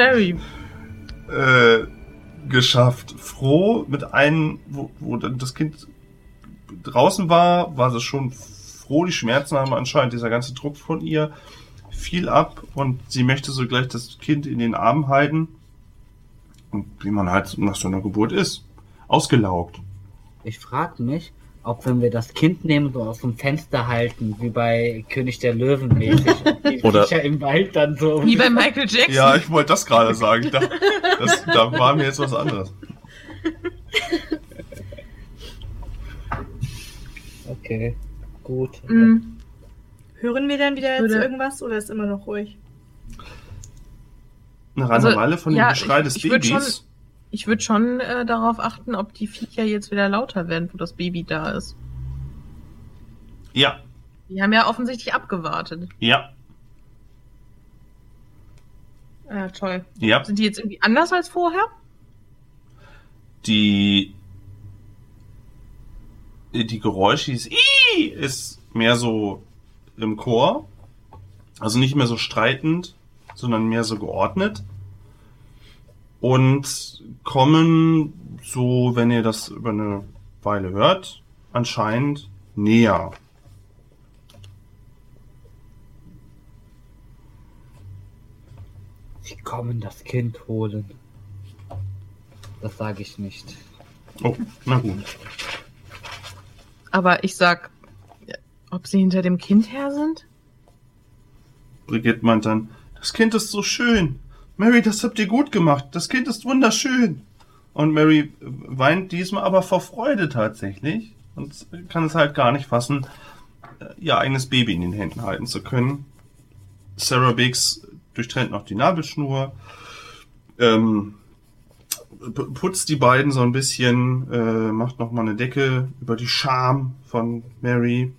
Mary? Äh, geschafft. Froh mit einem, wo, wo das Kind draußen war, war sie schon froh. Die Schmerzen haben anscheinend dieser ganze Druck von ihr viel ab und sie möchte so gleich das Kind in den Arm halten. Und wie man halt nach so einer Geburt ist. Ausgelaugt. Ich frage mich, ob wenn wir das Kind nehmen, so aus dem Fenster halten, wie bei König der Löwen mäßig, die Oder- Viecher im Wald dann so. Wie bei Michael Jackson? Ja, ich wollte das gerade sagen. Da, das, da war mir jetzt was anderes. Okay, gut. Mhm. Hören wir dann wieder jetzt irgendwas oder ist immer noch ruhig? Nach einer Also, Weile von dem ja, Geschrei ich- des ich würd Babys. Ich würde schon äh, darauf achten, ob die Viecher jetzt wieder lauter werden, wo das Baby da ist. Ja, Die haben ja offensichtlich abgewartet. ja, Ja, toll. ja. Sind die jetzt irgendwie anders als vorher? Die die Geräusche, dieses Ii ist mehr so im Chor. Also nicht mehr so streitend, sondern mehr so geordnet. Und kommen so, wenn ihr das über eine Weile hört, anscheinend näher. Sie kommen das Kind holen. Das sage ich nicht. Oh, na gut. Aber ich sag, ob sie hinter dem Kind her sind? Brigitte meint dann, das Kind ist so schön. Mary, das habt ihr gut gemacht. Das Kind ist wunderschön. Und Mary weint diesmal aber vor Freude tatsächlich und kann es halt gar nicht fassen, äh, ihr eigenes Baby in den Händen halten zu können. Sarah Biggs durchtrennt noch die Nabelschnur, ähm, putzt die beiden so ein bisschen, äh, macht noch mal eine Decke über die Scham von Mary.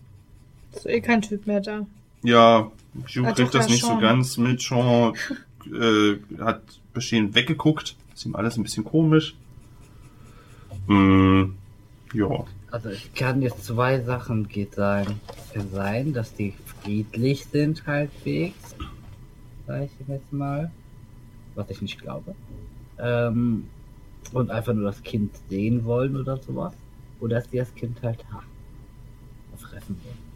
Ist eh kein Typ mehr da. Ja, Hugh Ah, kriegt das nicht so Sean. ganz mit. Sean äh, hat bestehend weggeguckt. Ist ihm alles ein bisschen komisch. Mm, ja. Also es kann jetzt zwei Sachen geht sein. Es kann sein, dass die friedlich sind halbwegs. Sag ich jetzt mal. Was ich nicht glaube. Ähm, und einfach nur das Kind sehen wollen oder sowas. Oder dass die das Kind halt haben. Fressen wollen.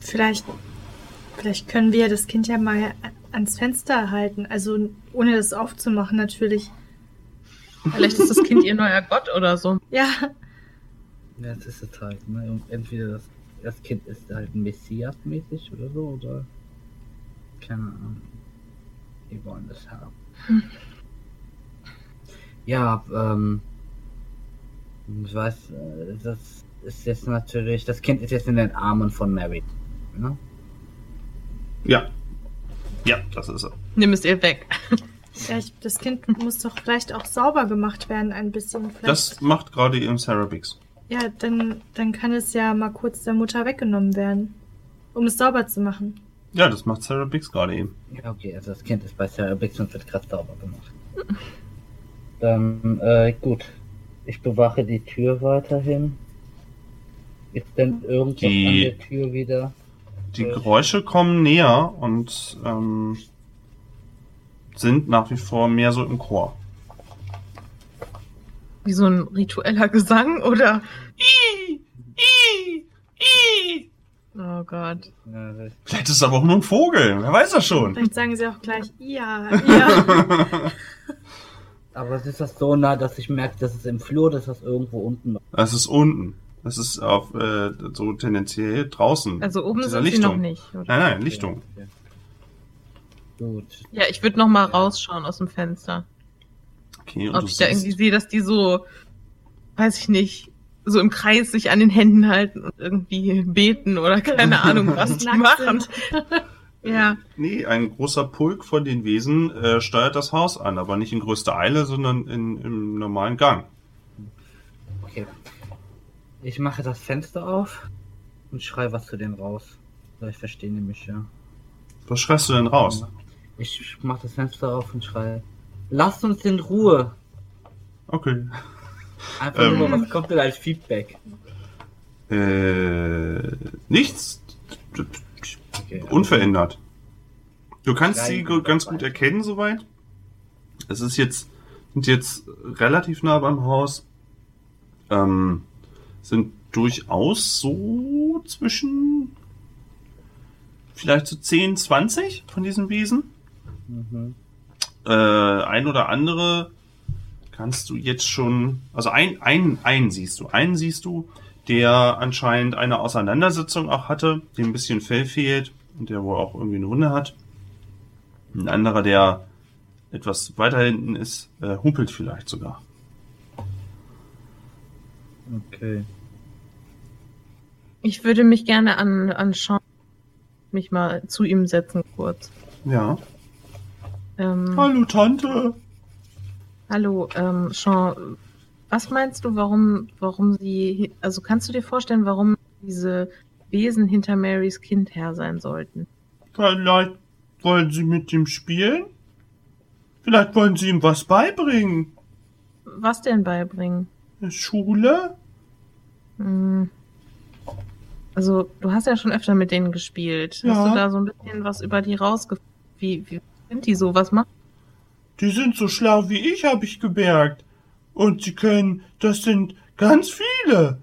Vielleicht, vielleicht können wir das Kind ja mal ans Fenster halten. Also ohne das aufzumachen natürlich. Vielleicht ist das Kind ihr neuer Gott oder so. Ja, Ja, das ist es halt, ne? Und entweder das, das Kind ist halt Messias-mäßig oder so, oder. Keine Ahnung. Die wollen das haben. Ja, ähm. Ich weiß, äh, das ist jetzt natürlich. Das Kind ist jetzt in den Armen von Mary. Ne? Ja. Ja, das ist er. Nimm es ihr weg. vielleicht, das Kind muss doch vielleicht auch sauber gemacht werden ein bisschen. Vielleicht, Das macht gerade eben Sarah Biggs. ja, dann, dann kann es ja mal kurz der Mutter weggenommen werden, um es sauber zu machen. Ja, das macht Sarah Biggs gerade eben. Ja, okay, also das Kind ist bei Sarah Biggs und wird gerade sauber gemacht. Dann, äh, gut. Ich bewache die Tür weiterhin. Ist denn irgendwas Die- an der Tür wieder? Die. Geräusche kommen näher und ähm, sind nach wie vor mehr so im Chor. Wie so ein ritueller Gesang oder. I, I, I. Oh Gott. Vielleicht ist es aber auch nur ein Vogel. Wer weiß das schon. Vielleicht sagen sie auch gleich, ja, ja. Aber es ist das so nah, dass ich merke, dass es im Flur, dass das irgendwo unten noch. Das ist unten. Das ist auf äh, so tendenziell draußen. Also oben sind sie noch Lichtung. nicht. Oder? Nein, nein, Lichtung. Okay. Gut. Ja, ich würde noch mal rausschauen aus dem Fenster. Okay, und Ob du ich da irgendwie sehe, dass die so, weiß ich nicht, so im Kreis sich an den Händen halten und irgendwie beten oder keine Ahnung, was die machen. Ja. nee, ein großer Pulk von den Wesen äh, steuert das Haus an, aber nicht in größter Eile, sondern in, im normalen Gang. Ich mache das Fenster auf und schreie was zu denen raus. Weil ich verstehe nämlich, ja. Was schreist du denn raus? Ich mache das Fenster auf und schreie. Lasst uns in Ruhe. Okay. Einfach Ähm. nur, was kommt denn als Feedback? Äh, nichts. Okay, Unverändert. Du kannst sie ganz gut erkennen soweit. Es ist jetzt, sind jetzt relativ nah beim Haus. Ähm, sind durchaus so zwischen vielleicht so 10, 20 von diesen Wesen. Mhm. Äh, ein oder andere kannst du jetzt schon, also ein, ein, einen siehst du, einen siehst du, der anscheinend eine Auseinandersetzung auch hatte, dem ein bisschen Fell fehlt und der wohl auch irgendwie eine Wunde hat. Ein anderer, der etwas weiter hinten ist, äh, humpelt vielleicht sogar. Okay. Ich würde mich gerne an, an Sean mich mal zu ihm setzen kurz. Ja. Ähm, Hallo Tante. hallo, ähm, Sean, was meinst du, warum, warum sie, also kannst du dir vorstellen, warum diese Wesen hinter Marys Kind her sein sollten? Vielleicht wollen Sie mit ihm spielen? Vielleicht wollen Sie ihm was beibringen? Was denn beibringen? Schule? Hm. Also, du hast ja schon öfter mit denen gespielt. Ja. Hast du da so ein bisschen was über die rausgefunden? Wie, wie sind die so? Was machen? Die sind so schlau wie ich, habe ich gemerkt. Und sie können, das sind ganz viele.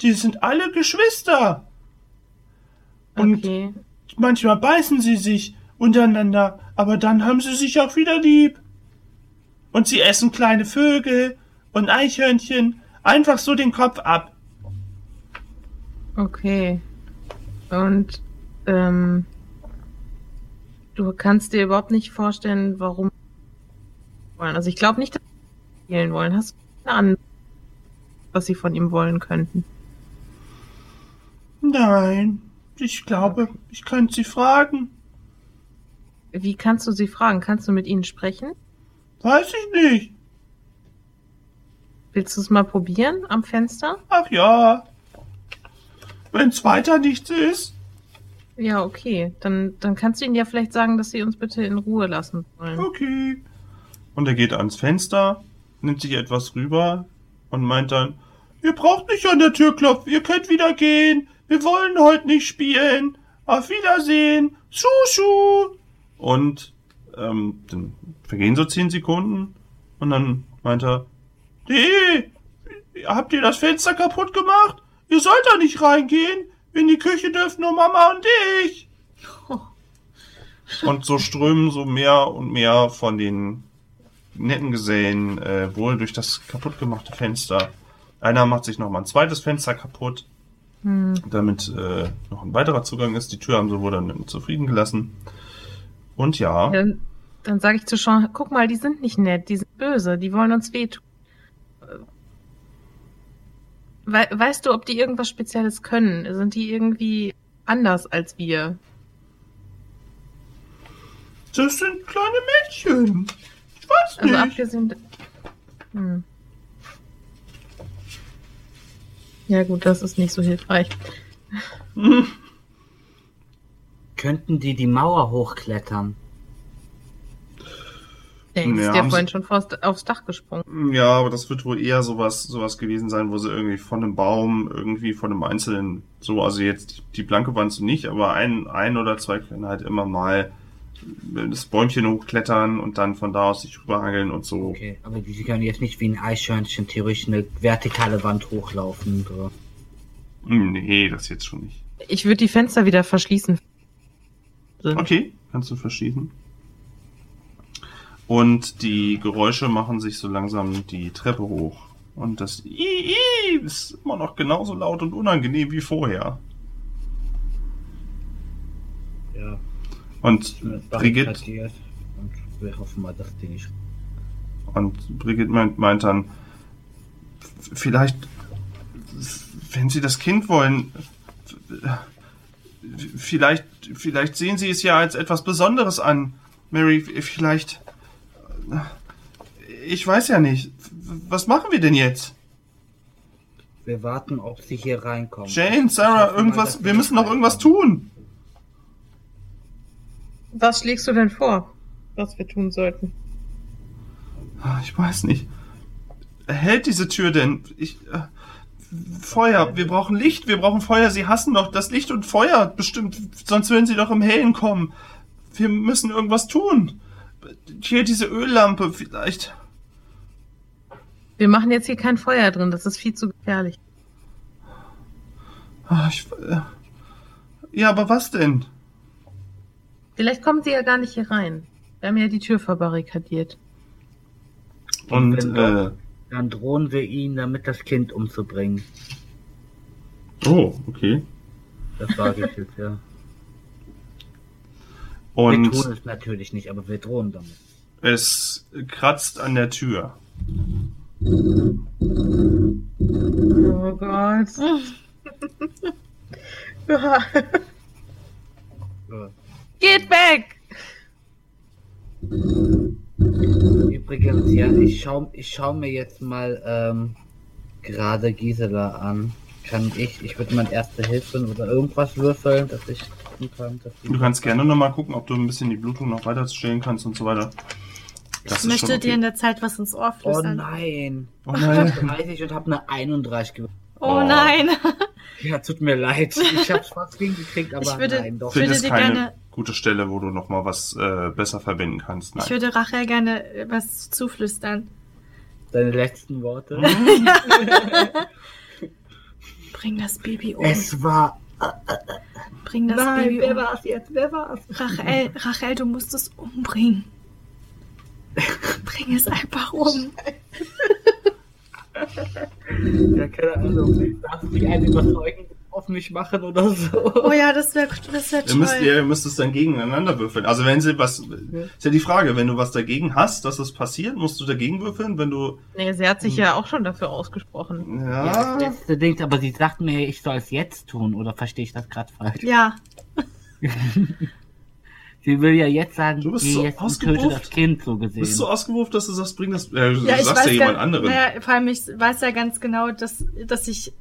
Die sind alle Geschwister. Und Okay. manchmal beißen sie sich untereinander, aber dann haben sie sich auch wieder lieb. Und sie essen kleine Vögel und Eichhörnchen einfach so den Kopf ab. Okay. Und ähm, du kannst dir überhaupt nicht vorstellen, warum wollen. Also ich glaube nicht, dass sie spielen wollen. Hast du eine Ahnung, was sie von ihm wollen könnten? Nein, ich glaube, ich könnte sie fragen. Wie kannst du sie fragen? Kannst du mit ihnen sprechen? Weiß ich nicht. Willst du es mal probieren am Fenster? Ach ja. Wenn's weiter nichts ist. Ja, okay. Dann, dann kannst du ihnen ja vielleicht sagen, dass sie uns bitte in Ruhe lassen sollen. Okay. Und er geht ans Fenster, nimmt sich etwas rüber und meint dann, ihr braucht nicht an der Tür klopfen, ihr könnt wieder gehen. Wir wollen heute nicht spielen. Auf Wiedersehen. Schuschu. Und ähm, dann vergehen so zehn Sekunden und dann meint er, nee, habt ihr das Fenster kaputt gemacht? Ihr sollt da nicht reingehen. In die Küche dürfen nur Mama und ich. Und so strömen so mehr und mehr von den netten Gesellen äh, wohl durch das kaputtgemachte Fenster. Einer macht sich noch mal ein zweites Fenster kaputt, Hm. damit äh, noch ein weiterer Zugang ist. Die Tür haben sie wohl dann zufrieden gelassen. Und ja, Dann, dann sage ich zu Sean, guck mal, die sind nicht nett, die sind böse, die wollen uns wehtun. We weißt du, ob die irgendwas Spezielles können? Sind die irgendwie anders als wir? das sind kleine Mädchen. Ich weiß Also nicht. abgesehen. Hm. Ja gut, das ist nicht so hilfreich. Hm. Könnten die die Mauer hochklettern? Der Ja, ist ja haben vorhin schon vors, aufs Dach gesprungen. Ja, aber das wird wohl eher sowas, sowas gewesen sein, wo sie irgendwie von einem Baum, irgendwie von einem einzelnen, so, also jetzt die, die blanke Wand so nicht, aber ein, ein oder zwei können halt immer mal das Bäumchen hochklettern und dann von da aus sich rüberhangeln und so. Okay, aber die können jetzt nicht wie ein Eichhörnchen theoretisch eine vertikale Wand hochlaufen. So. Hm, Nee, das jetzt schon nicht. Ich würde die Fenster wieder verschließen. Okay, kannst du verschieben. Und die Geräusche machen sich so langsam die Treppe hoch. Und das I, I ist immer noch genauso laut und unangenehm wie vorher. Ja, Und Brigitte. Und wir hoffen mal, dass die nicht. und Brigitte meint, meint dann, vielleicht, wenn Sie das Kind wollen, vielleicht, vielleicht sehen Sie es ja als etwas Besonderes an. Mary, vielleicht, ich weiß ja nicht. Was machen wir denn jetzt? Wir warten, ob sie hier reinkommen. Jane, Sarah, mal, irgendwas, dass wir müssen noch irgendwas tun. Was schlägst du denn vor, was wir tun sollten? Ah, Ich weiß nicht. Hält diese Tür denn? Ich, äh, Feuer, wir brauchen Licht, wir brauchen Feuer. Sie hassen doch das Licht und Feuer bestimmt, sonst würden sie doch im Hellen kommen. wir müssen irgendwas tun. Hier diese Öllampe, vielleicht. Wir machen jetzt hier kein Feuer drin, das ist viel zu gefährlich. Ah, ich, äh, ja, aber was denn? Vielleicht kommen sie ja gar nicht hier rein. Wir haben ja die Tür verbarrikadiert. Und wenn äh, doch, dann drohen wir ihn, damit das Kind umzubringen. oh, okay. Das sage ich jetzt, ja. Wir Und tun es natürlich nicht, aber wir drohen damit. es kratzt an der Tür. Oh Gott. Ja. Geht weg! Übrigens, ja, ich schau, ich schau mir jetzt mal ähm, gerade Gisela an. Kann ich, ich würde mal erste Hilfe oder irgendwas würfeln, dass ich gucken kann, Du kannst gerne nochmal gucken, ob du ein bisschen die Blutung noch weiter stellen kannst und so weiter. Das Ich möchte schon dir in der Zeit was ins Ohr Oh flüstern. nein. Oh Ich habe nein. 30 und habe eine 31 gewürfelt. Oh, Oh. nein. Ja, tut mir leid. Ich hab's fast hingekriegt, aber Ich würde- nein, doch. ich würde Findest dir keine gerne- gute Stelle, wo du nochmal was äh, besser verbinden kannst. Nein. Ich würde Rachel gerne was zuflüstern. Deine letzten Worte. Bring das Baby um. Es war. Bring das Nein, Baby wer um. war's jetzt? Wer war's? Rachel, Rachel, du musst es umbringen. Bring es einfach um. Ja, keine Ahnung. Darf ich einen überzeugen mich machen oder so? Oh ja, das wäre das wär Ihr müsst, toll. ihr müsst es dann gegeneinander würfeln. Also wenn sie was, ist ja die Frage, wenn du was dagegen hast, dass es passiert, musst du dagegen würfeln. Wenn du, Nee, sie hat sich ja auch schon dafür ausgesprochen. Ja, ja, das letzte Ding, aber sie sagt mir, ich soll es jetzt tun, oder verstehe ich das gerade falsch? Ja, Sie will ja jetzt sagen, Du bist geh so jetzt ausgebucht. das Kind, so gesehen. bist du ausgewurft, dass du sagst, bring das, äh, du ja, ich sagst ja jemand gar, anderen. Naja, vor allem ich weiß ja ganz genau, dass, dass ich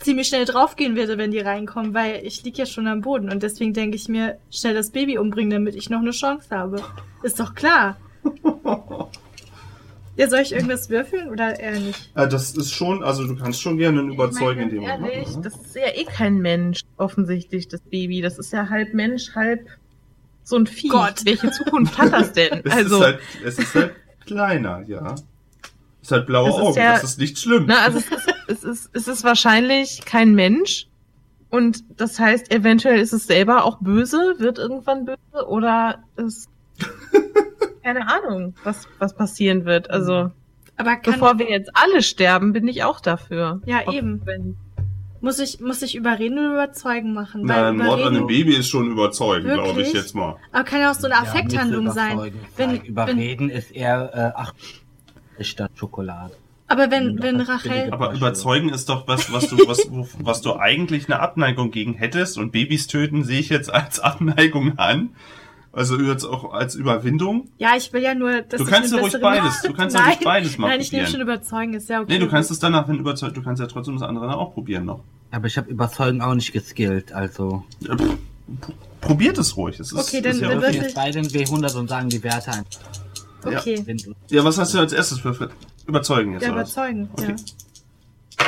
ziemlich schnell draufgehen werde, wenn die reinkommen, weil ich lieg ja schon am Boden und deswegen denke ich mir, schnell das Baby umbringen, damit ich noch eine Chance habe. Ist doch klar. Ja, soll ich irgendwas würfeln oder eher nicht? Äh, das ist schon, also du kannst schon gerne einen überzeugen in dem Moment. ehrlich, ne? das ist ja eh kein Mensch, offensichtlich, das Baby. Das ist ja halb Mensch, halb so ein Vieh. Gott. Welche Zukunft hat das denn? Es also, ist halt, es ist halt kleiner, ja. Es hat blaue Es ist Augen, ja- das ist nicht schlimm. na, also es ist, es ist, es ist wahrscheinlich kein Mensch. Und das heißt, eventuell ist es selber auch böse, wird irgendwann böse oder ist keine Ahnung, was, was passieren wird. Also, Aber kann, bevor wir jetzt alle sterben, bin ich auch dafür. Ja, Auch eben. Wenn, muss ich, muss ich überreden oder überzeugen machen? Na, ein Mord an überreden- einem Baby ist schon überzeugend, glaube ich jetzt mal. Aber kann ja auch so eine Ja, Affekthandlung müsste sein. Wenn, sein. wenn, Überreden ist eher, äh, ach, statt Schokolade. aber wenn, wenn Rachel, Aber überzeugen ist doch was, was du, was, was du eigentlich eine Abneigung gegen hättest und Babys töten sehe ich jetzt als Abneigung an. Also jetzt auch als Überwindung. ja, ich will ja nur, dass Du kannst ja ruhig beides. Du kannst ja ruhig beides mal Nein, ich nehme schon überzeugen, ist ja okay. Nee, du kannst es danach, wenn überzeugt, du kannst ja trotzdem das andere dann auch probieren noch. Aber ich habe Überzeugen auch nicht geskillt, also. Ja, pff, Probiert es ruhig. Es ist, Okay, ist dann- ja, dann würfel- Jetzt beide W100 und sagen die Werte ein. Okay. Du- ja, was hast du als erstes für, überzeugen jetzt? Ja, überzeugen, Okay. ja.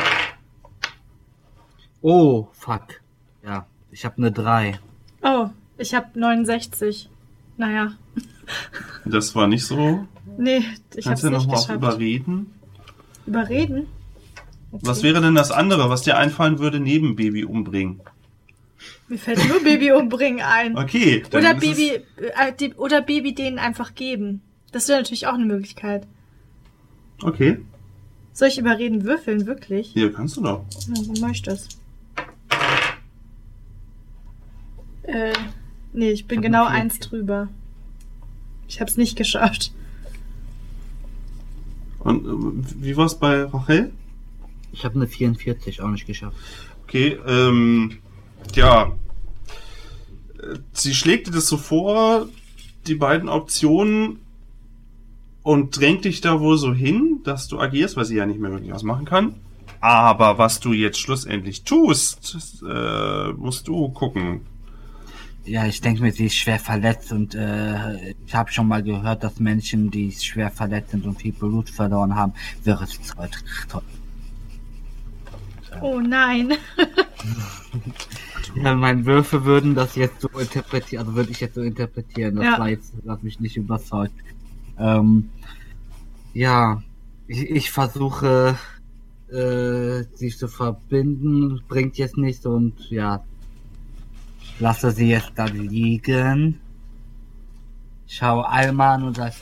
Oh, fuck. Ja, ich habe eine 3. Oh, ich habe 69. Naja, Das war nicht so. nee, ich Kannst hab's du nicht nochmal auf geschafft. überreden? Überreden? Okay. Was wäre denn das andere, was dir einfallen würde, neben Baby umbringen? Mir fällt nur Baby umbringen ein. Okay. dann Oder ist Baby, Es, äh, die, oder Baby denen einfach geben. Das wäre natürlich auch eine Möglichkeit. okay. Soll ich überreden würfeln, wirklich? Hier kannst du doch. Na, wo mach ich das? Äh, nee, ich bin Ich genau eins drüber. Ich hab's nicht geschafft. Und äh, wie war's bei Rachel? Ich habe eine 44 auch nicht geschafft. Okay, ähm, ja. Äh, Sie schlägt dir das so vor, die beiden Optionen, und drängt dich da wohl so hin, dass du agierst, weil sie ja nicht mehr wirklich was machen kann. Aber was du jetzt schlussendlich tust, äh, musst du gucken. Ja, ich denke mir, sie ist schwer verletzt und äh, ich habe schon mal gehört, dass Menschen, die schwer verletzt sind und viel Blut verloren haben, wäre es toll. toll. Oh nein. Ja, meine Würfe würden das jetzt so interpretieren, also würde ich jetzt so interpretieren. Das Ja. war jetzt, das mich nicht überzeugt. Ähm, ja, ich, ich versuche, äh, sie zu verbinden, bringt jetzt nichts und ja, lasse sie jetzt dann liegen. Schau Alma an und sag,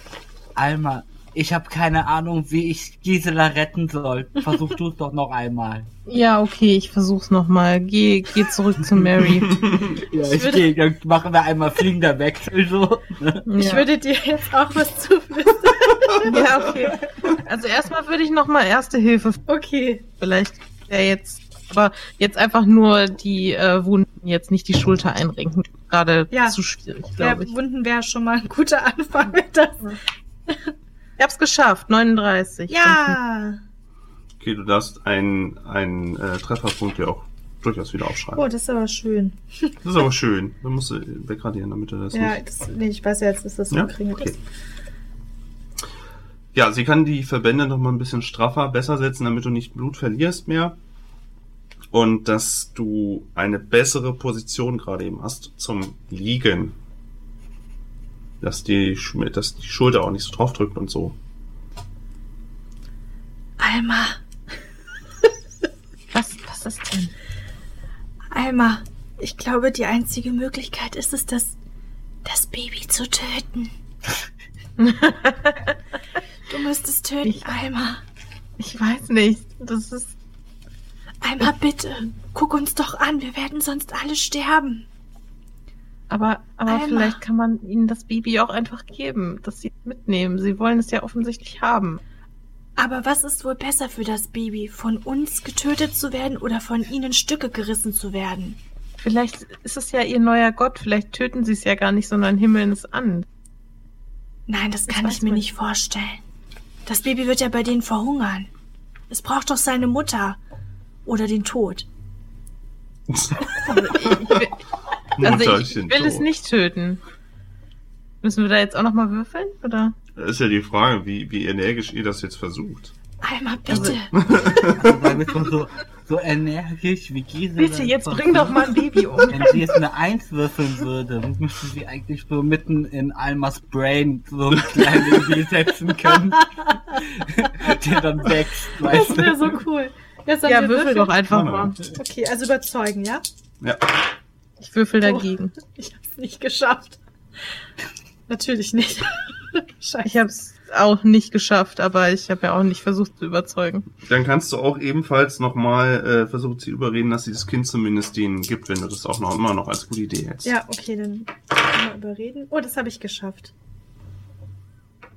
Alma, ich habe keine Ahnung, wie ich Gisela retten soll. Versuch du es doch noch einmal. Ja, okay, ich versuch's nochmal. Geh, geh zurück zu Mary. Ja, Ich ich würde- gehe, dann machen wir einmal fliegender Wechsel so. ne? Ich ja. würde dir jetzt auch was zuflüstern. ja, okay. Also erstmal würde ich nochmal Erste Hilfe. Okay. Vielleicht wäre jetzt, aber jetzt einfach nur die äh, Wunden, jetzt nicht die Schulter einrenken. Gerade Ja. zu schwierig, Ja, glaube ich. Wunden wäre schon mal ein guter Anfang mit das. Ich hab's geschafft, 39. Ja. Okay, du darfst einen, einen äh, Trefferpunkt ja auch durchaus wieder aufschreiben. Oh, das ist aber schön. Das ist aber schön. Dann musst du wegradieren, damit du das Ja, nicht... das, nee, ich weiß ja jetzt, dass das so Ja? umkringelt Okay. ist. Ja, sie kann die Verbände noch mal ein bisschen straffer, besser setzen, damit du nicht Blut verlierst mehr. Und dass du eine bessere Position gerade eben hast zum Liegen. Dass die, dass die Schulter auch nicht so drauf drückt und so. Alma, Was, was ist denn? Alma, ich glaube, die einzige Möglichkeit ist es, das, das Baby zu töten. Du musst es töten, Ich- Alma. Ich weiß nicht. Das ist. Alma, bitte, guck uns doch an, wir werden sonst alle sterben. Aber, aber Alma. vielleicht kann man ihnen das Baby auch einfach geben, dass sie es mitnehmen. Sie wollen es ja offensichtlich haben. Aber was ist wohl besser für das Baby, von uns getötet zu werden oder von ihnen Stücke gerissen zu werden? Vielleicht ist es ja ihr neuer Gott. Vielleicht töten sie es ja gar nicht, sondern himmeln es an. Nein, das kann weiß ich mir nicht. vorstellen. Das Baby wird ja bei denen verhungern. Es braucht doch seine Mutter. Oder den Tod. Ich, also ich will es nicht töten. Müssen wir da jetzt auch nochmal würfeln? Oder? Das ist ja die Frage, wie, wie energisch ihr das jetzt versucht. Alma, bitte. Also, weil wir schon so, so energisch wie Gisela. Bitte, jetzt bring doch mal ein Baby um. Wenn sie jetzt eine Eins würfeln würde, müsste sie eigentlich so mitten in Almas Brain so ein kleines Baby setzen können. der dann wächst, weißt Das wäre so cool. Ja, würfel doch einfach mal. Okay, also überzeugen, ja? Ja. Ich würfel Oh. dagegen. Ich hab's nicht geschafft. Natürlich nicht. Scheiße. Ich habe es auch nicht geschafft, aber ich habe ja auch nicht versucht zu überzeugen. Dann kannst du auch ebenfalls nochmal äh, versuchen zu überreden, dass sie das Kind zumindest denen gibt, wenn du das auch noch immer noch als gute Idee hältst. Ja, okay, dann mal überreden. Oh, das habe ich geschafft.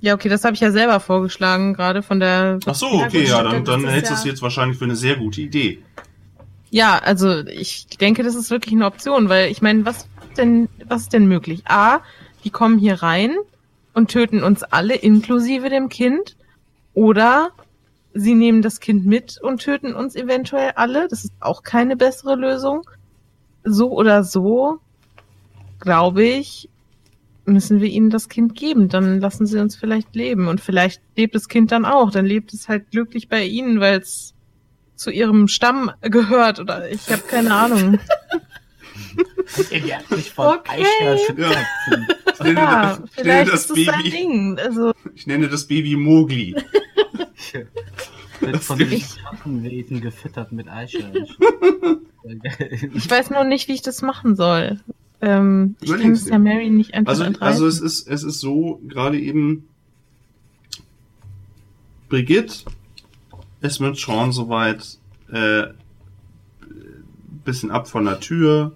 Ja, okay, das habe ich ja selber vorgeschlagen, gerade von der. Ach so, okay, ja, dann, dann ist hältst du es jetzt wahrscheinlich für eine sehr gute Idee. Ja, also ich denke, das ist wirklich eine Option, weil ich meine, was denn, was ist denn möglich? A, die kommen hier rein und töten uns alle, inklusive dem Kind, oder sie nehmen das Kind mit und töten uns eventuell alle. Das ist auch keine bessere Lösung. So oder so, glaube ich, müssen wir ihnen das Kind geben. Dann lassen sie uns vielleicht leben. Und vielleicht lebt das Kind dann auch. Dann lebt es halt glücklich bei ihnen, weil es zu ihrem Stamm gehört. Oder ich habe keine Ahnung. Die hat sich von Okay. Eichhörnchen Ja. kämpfen. Ich nenne, Ja, das, ich nenne vielleicht das ist das sein Baby, Ding. Also, ich nenne das Baby Mogli. Wird von Das den Schattenwesen gefüttert mit Eichhörnchen. ich weiß nur nicht, wie ich das machen soll. Ähm, ich kann es ja Mary nicht einfach Also, entreißen. also es ist, es ist so, gerade eben, Brigitte ist mit Sean soweit, äh, bisschen ab von der Tür,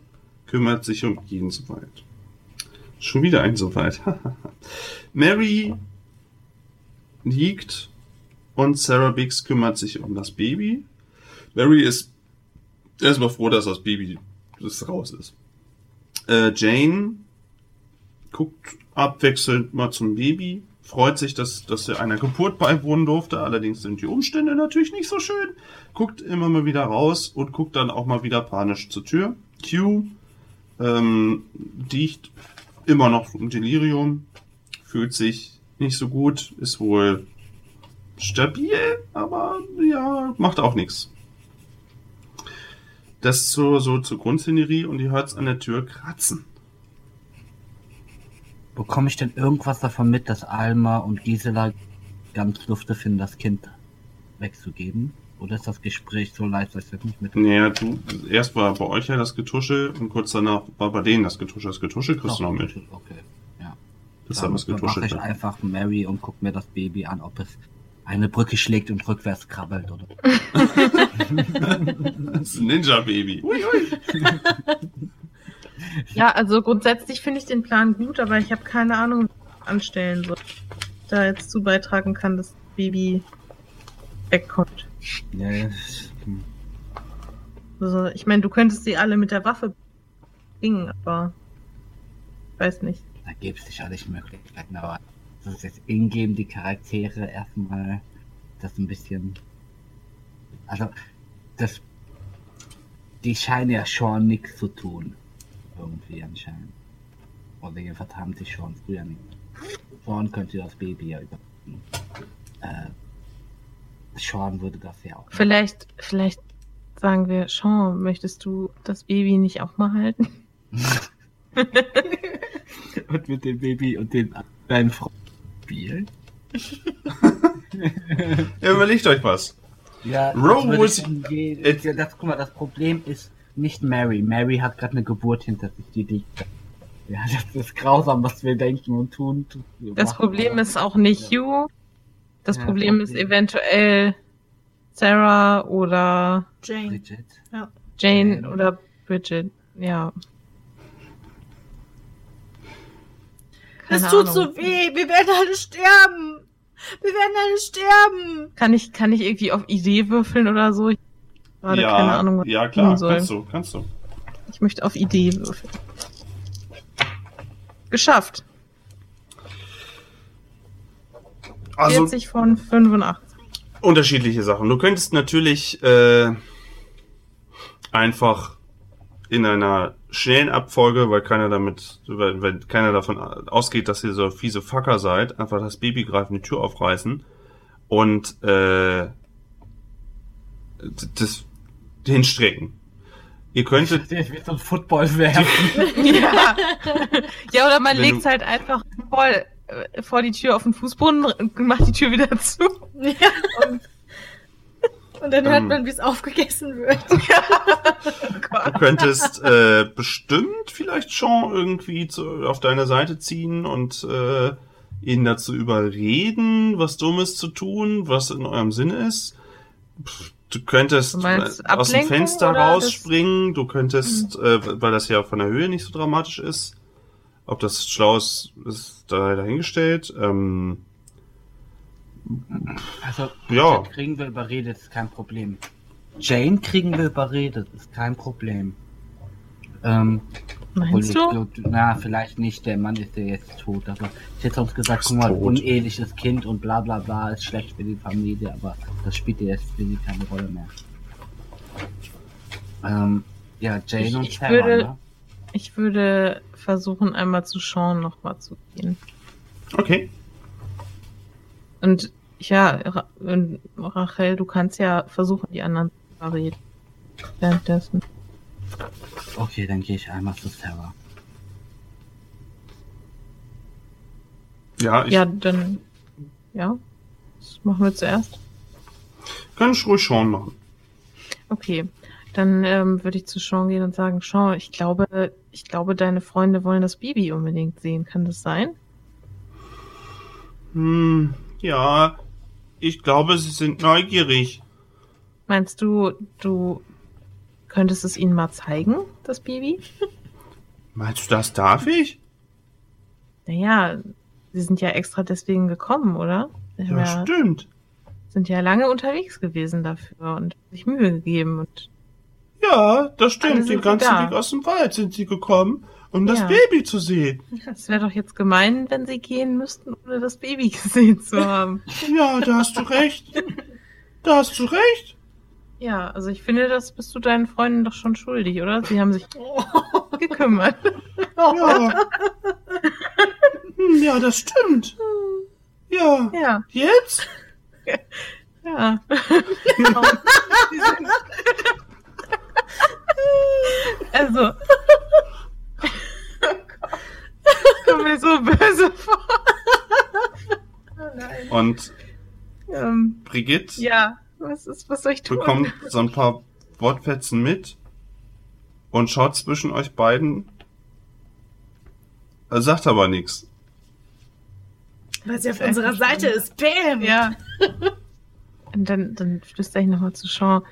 kümmert sich um ihn soweit. Schon wieder ein soweit. Mary liegt und Sarah Biggs kümmert sich um das Baby. Mary ist erstmal froh, dass das Baby das raus ist. Äh, Jane guckt abwechselnd mal zum Baby, freut sich, dass, dass er einer Geburt beiwohnen durfte. Allerdings sind die Umstände natürlich nicht so schön. Guckt immer mal wieder raus und guckt dann auch mal wieder panisch zur Tür. Q ähm, liegt immer noch im Delirium, fühlt sich nicht so gut, ist wohl stabil, aber ja, macht auch nichts. das so, so zur Grundszenerie und ihr hört's an der Tür kratzen. Bekomme ich denn irgendwas davon mit, dass Alma und Gisela ganz Lust finden, das Kind wegzugeben? Oder ist das Gespräch so leicht, dass ich das nicht mit... Naja, du, erst war bei euch ja das Getusche und kurz danach war bei denen das Getusche. Das Getusche kriegst du noch mit. Okay, ja. Das Dann das mache Getusche. ich einfach Mary und guck mir das Baby an, ob es eine Brücke schlägt und rückwärts krabbelt oder. Das ist ein Ninja-Baby. Ja, also grundsätzlich finde ich den Plan gut, aber ich habe keine Ahnung, was ich anstellen soll. Da jetzt zu beitragen kann, dass das Baby wegkommt. Ja. Also, ich meine, du könntest sie alle mit der Waffe bringen, aber ich weiß nicht. Da gäbe es sicherlich Möglichkeiten, aber das ist jetzt ingame die Charaktere erstmal das ein bisschen. Also, das. Die scheinen ja schon nichts zu tun. Irgendwie anscheinend. Oder jedenfalls haben sie schon früher nicht. Sean könnte das Baby ja übernehmen. Äh, Sean würde das ja auch. Vielleicht, vielleicht sagen wir, Sean, möchtest du das Baby nicht auch mal halten? und mit dem Baby und den deinen Freunden spielen? Ja, überlegt euch was. Ja, Rose- das, ja, das, guck mal, das Problem ist nicht Mary. Mary hat gerade eine Geburt hinter sich, die liegt. Ja, das ist grausam, was wir denken und tun. Das Problem ist auch nicht Hugh. Das Ja, Problem ist eventuell Sarah oder Jane. Bridget. Jane Jane. oder Bridget. Ja. Es Keine tut Ahnung. so weh. Wir werden alle sterben. Wir werden alle sterben. Kann ich, kann ich irgendwie auf Idee würfeln oder so? Gerade ja, keine Ahnung, was ja klar, soll. kannst du, kannst du. Ich möchte auf Idee würfeln. Geschafft. Also 40 von 85. unterschiedliche Sachen. Du könntest natürlich äh, einfach in einer schnellen Abfolge, weil keiner damit, weil, weil keiner davon ausgeht, dass ihr so fiese Fucker seid, einfach das Baby greifen, die Tür aufreißen und äh, das hinstrecken. Ihr könntet Ich will so ein Football werfen. ja. ja, oder man legt du- halt einfach voll äh, vor die Tür auf den Fußboden und macht die Tür wieder zu. Ja. Und dann hört Ähm. man, wie es aufgegessen wird. Du könntest äh, bestimmt vielleicht Sean irgendwie zu, auf deine Seite ziehen und äh, ihn dazu überreden, was Dummes zu tun, was in eurem Sinne ist. Pff, Du könntest Du meinst aus dem Fenster rausspringen, du könntest, äh, weil das ja von der Höhe nicht so dramatisch ist. Ob das schlau ist, ist da dahingestellt. Ähm, Also, Ja. Kriegen wir überredet, ist kein Problem. Jane kriegen wir überredet, ist kein Problem. Ähm, Meinst ich du? na, vielleicht nicht, der Mann ist ja jetzt tot, aber ich hätte sonst gesagt, guck mal, uneheliches Kind und bla bla bla ist schlecht für die Familie, aber das spielt ja jetzt für sie keine Rolle mehr. Ähm, ja, Jane Ich- und ich Sarah, würde- ne? Ich würde versuchen, einmal zu Sean nochmal zu gehen. okay. Und ja, Ra und Rachel, du kannst ja versuchen, die anderen zu überreden. Währenddessen. Okay, dann gehe ich einmal zu Sarah. Ja, ich Ja, dann. Ja. Das machen wir zuerst. kann ich ruhig Sean machen. Okay. Dann ähm, würde ich zu Sean gehen und sagen, Sean, ich glaube, ich glaube, deine Freunde wollen das Baby unbedingt sehen. Kann das sein? Hm, ja, ich glaube, sie sind neugierig. Meinst du, du könntest es ihnen mal zeigen, das Baby? Meinst du, das darf ich? Naja, sie sind ja extra deswegen gekommen, oder? Sie Ja, ja, stimmt. sind ja lange unterwegs gewesen dafür und sich Mühe gegeben und Ja, das stimmt. Den ganzen da. Weg aus dem Wald sind sie gekommen, um das Ja. Baby zu sehen. es wäre doch jetzt gemein, wenn sie gehen müssten, ohne das Baby gesehen zu haben. Ja, da hast du recht. Da hast du recht. Ja, also ich finde, das bist du deinen Freunden doch schon schuldig, oder? Sie haben sich gekümmert. Ja. Hm, ja, das stimmt. Ja. Ja, Jetzt? ja. Also. Das kommt mir so böse vor. Oh nein. Und Ähm, Brigitte ja, was ist, was soll ich tun? bekommt so ein paar Wortfetzen mit und schaut zwischen euch beiden, er sagt aber nichts. Weil sie auf ist unserer Seite ist. Bam! Ja. Und dann, dann flüstere ich nochmal zu Sean.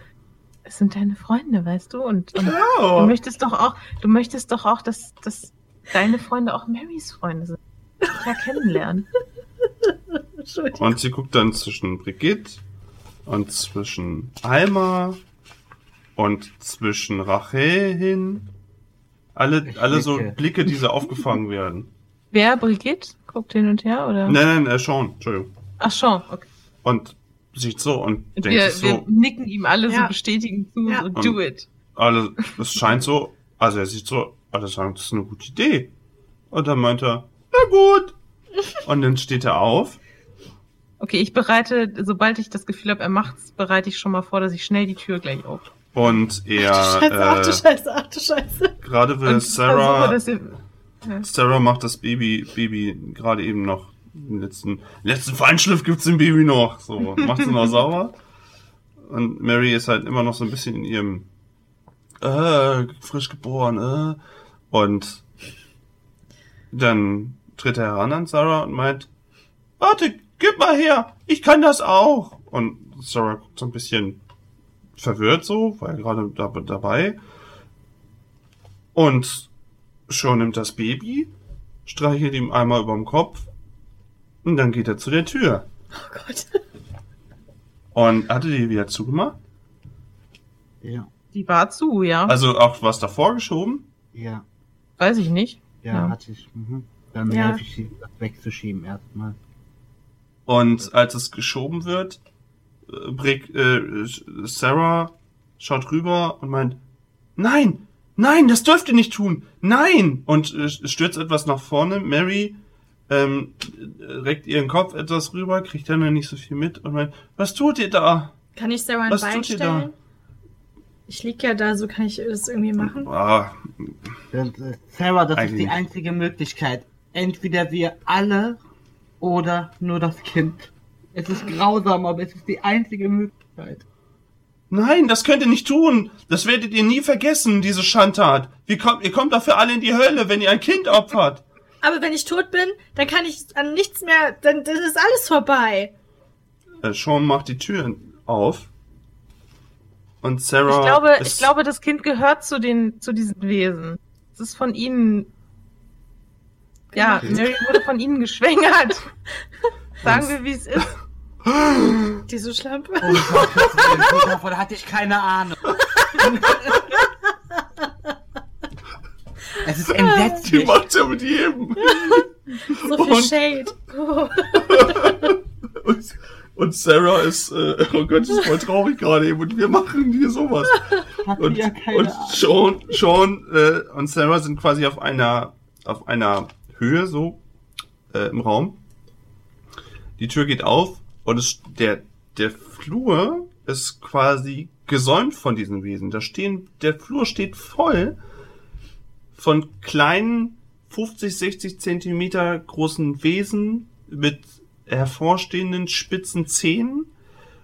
Es sind deine Freunde, weißt du? Und, und du Ja. möchtest doch auch, du möchtest doch auch, dass, dass deine Freunde auch Marys Freunde sind. Ja, kennenlernen. Entschuldigung. Und sie guckt dann zwischen Brigitte und zwischen Alma und zwischen Rachel hin. Alle, Ich alle so. Blicke, die so aufgefangen werden. Wer, Brigitte? Guckt hin und her, oder? Nein, nein, äh, Sean, Entschuldigung. Ach, Sean, okay. Und sieht so und Und denkt wir, sich wir so, nicken ihm alle Ja. so bestätigend zu, Ja. so Und- do it. alle, es scheint so, also er sieht so, alle sagen, das ist eine gute Idee. Und dann meint er, na gut. Und dann steht er auf. Okay, ich bereite, sobald ich das Gefühl habe, er macht's, bereite ich schon mal vor, dass ich schnell die Tür gleich auf. Und er, Scheiße, ach du äh, Scheiße, ach du Scheiße. gerade will Sarah, versuche, ihr, Sarah macht das Baby, Baby gerade eben noch, den letzten, letzten Feinschliff gibt's dem Baby noch. So, macht sie noch sauber. Und Mary ist halt immer noch so ein bisschen in ihrem, äh, frisch geboren, äh. Und dann tritt er heran an Sarah und meint, warte, gib mal her, ich kann das auch. Und Sarah guckt so ein bisschen verwirrt so, weil gerade da, dabei. Und schon nimmt das Baby, streichelt ihm einmal überm Kopf und dann geht er zu der Tür. Oh Gott. Und hatte die wieder zugemacht? Ja, die war zu, ja. Also auch was davor geschoben? ja, Weiß ich nicht. ja, Ja. hatte ich. Mhm. Dann Ja. helfe ich sie, das wegzuschieben erstmal. Und als es geschoben wird, äh, Brick, äh, Sarah schaut rüber und meint, nein, nein, das dürft ihr nicht tun, nein! Und äh, stürzt etwas nach vorne. Mary ähm, reckt ihren Kopf etwas rüber, kriegt dann nicht so viel mit und meint, was tut ihr da? Kann ich Sarah ein Was Bein tut ihr da? stellen? Ich lieg ja da, so kann ich das irgendwie machen. Ah, äh, Sarah, das ist Eigentlich die nicht. einzige Möglichkeit. Entweder wir alle oder nur das Kind. Es ist grausam, aber es ist die einzige Möglichkeit. nein, das könnt ihr nicht tun. Das werdet ihr nie vergessen, diese Schandtat. Wie kommt, ihr kommt dafür alle in die Hölle, wenn ihr ein Kind opfert. Aber wenn ich tot bin, dann kann ich an nichts mehr, dann, dann ist alles vorbei. Äh, Sean macht die Tür auf. Und Sarah. Ich glaube, ist, ich glaube, das Kind gehört zu den, zu diesen Wesen. Es ist von ihnen. Ja. Mary wurde von ihnen geschwängert. Sagen wir, wie es ist. Diese Schlampe. Oh Gott, davon hatte ich keine Ahnung. es ist Die entsetzlich. macht's ja mit jedem. So viel Und- Shade. Oh. Und, und Sarah ist, äh, oh Gott, ist voll traurig gerade eben. Und wir machen hier sowas. Hatte Und, ja keine und Ahnung. Sean, Sean äh, und Sarah sind quasi auf einer, auf einer Höhe so äh, im Raum. Die Tür geht auf und es, der, der Flur ist quasi gesäumt von diesen Wesen. Da stehen, der Flur steht voll von kleinen 50, 60 Zentimeter großen Wesen mit hervorstehenden spitzen Zähnen,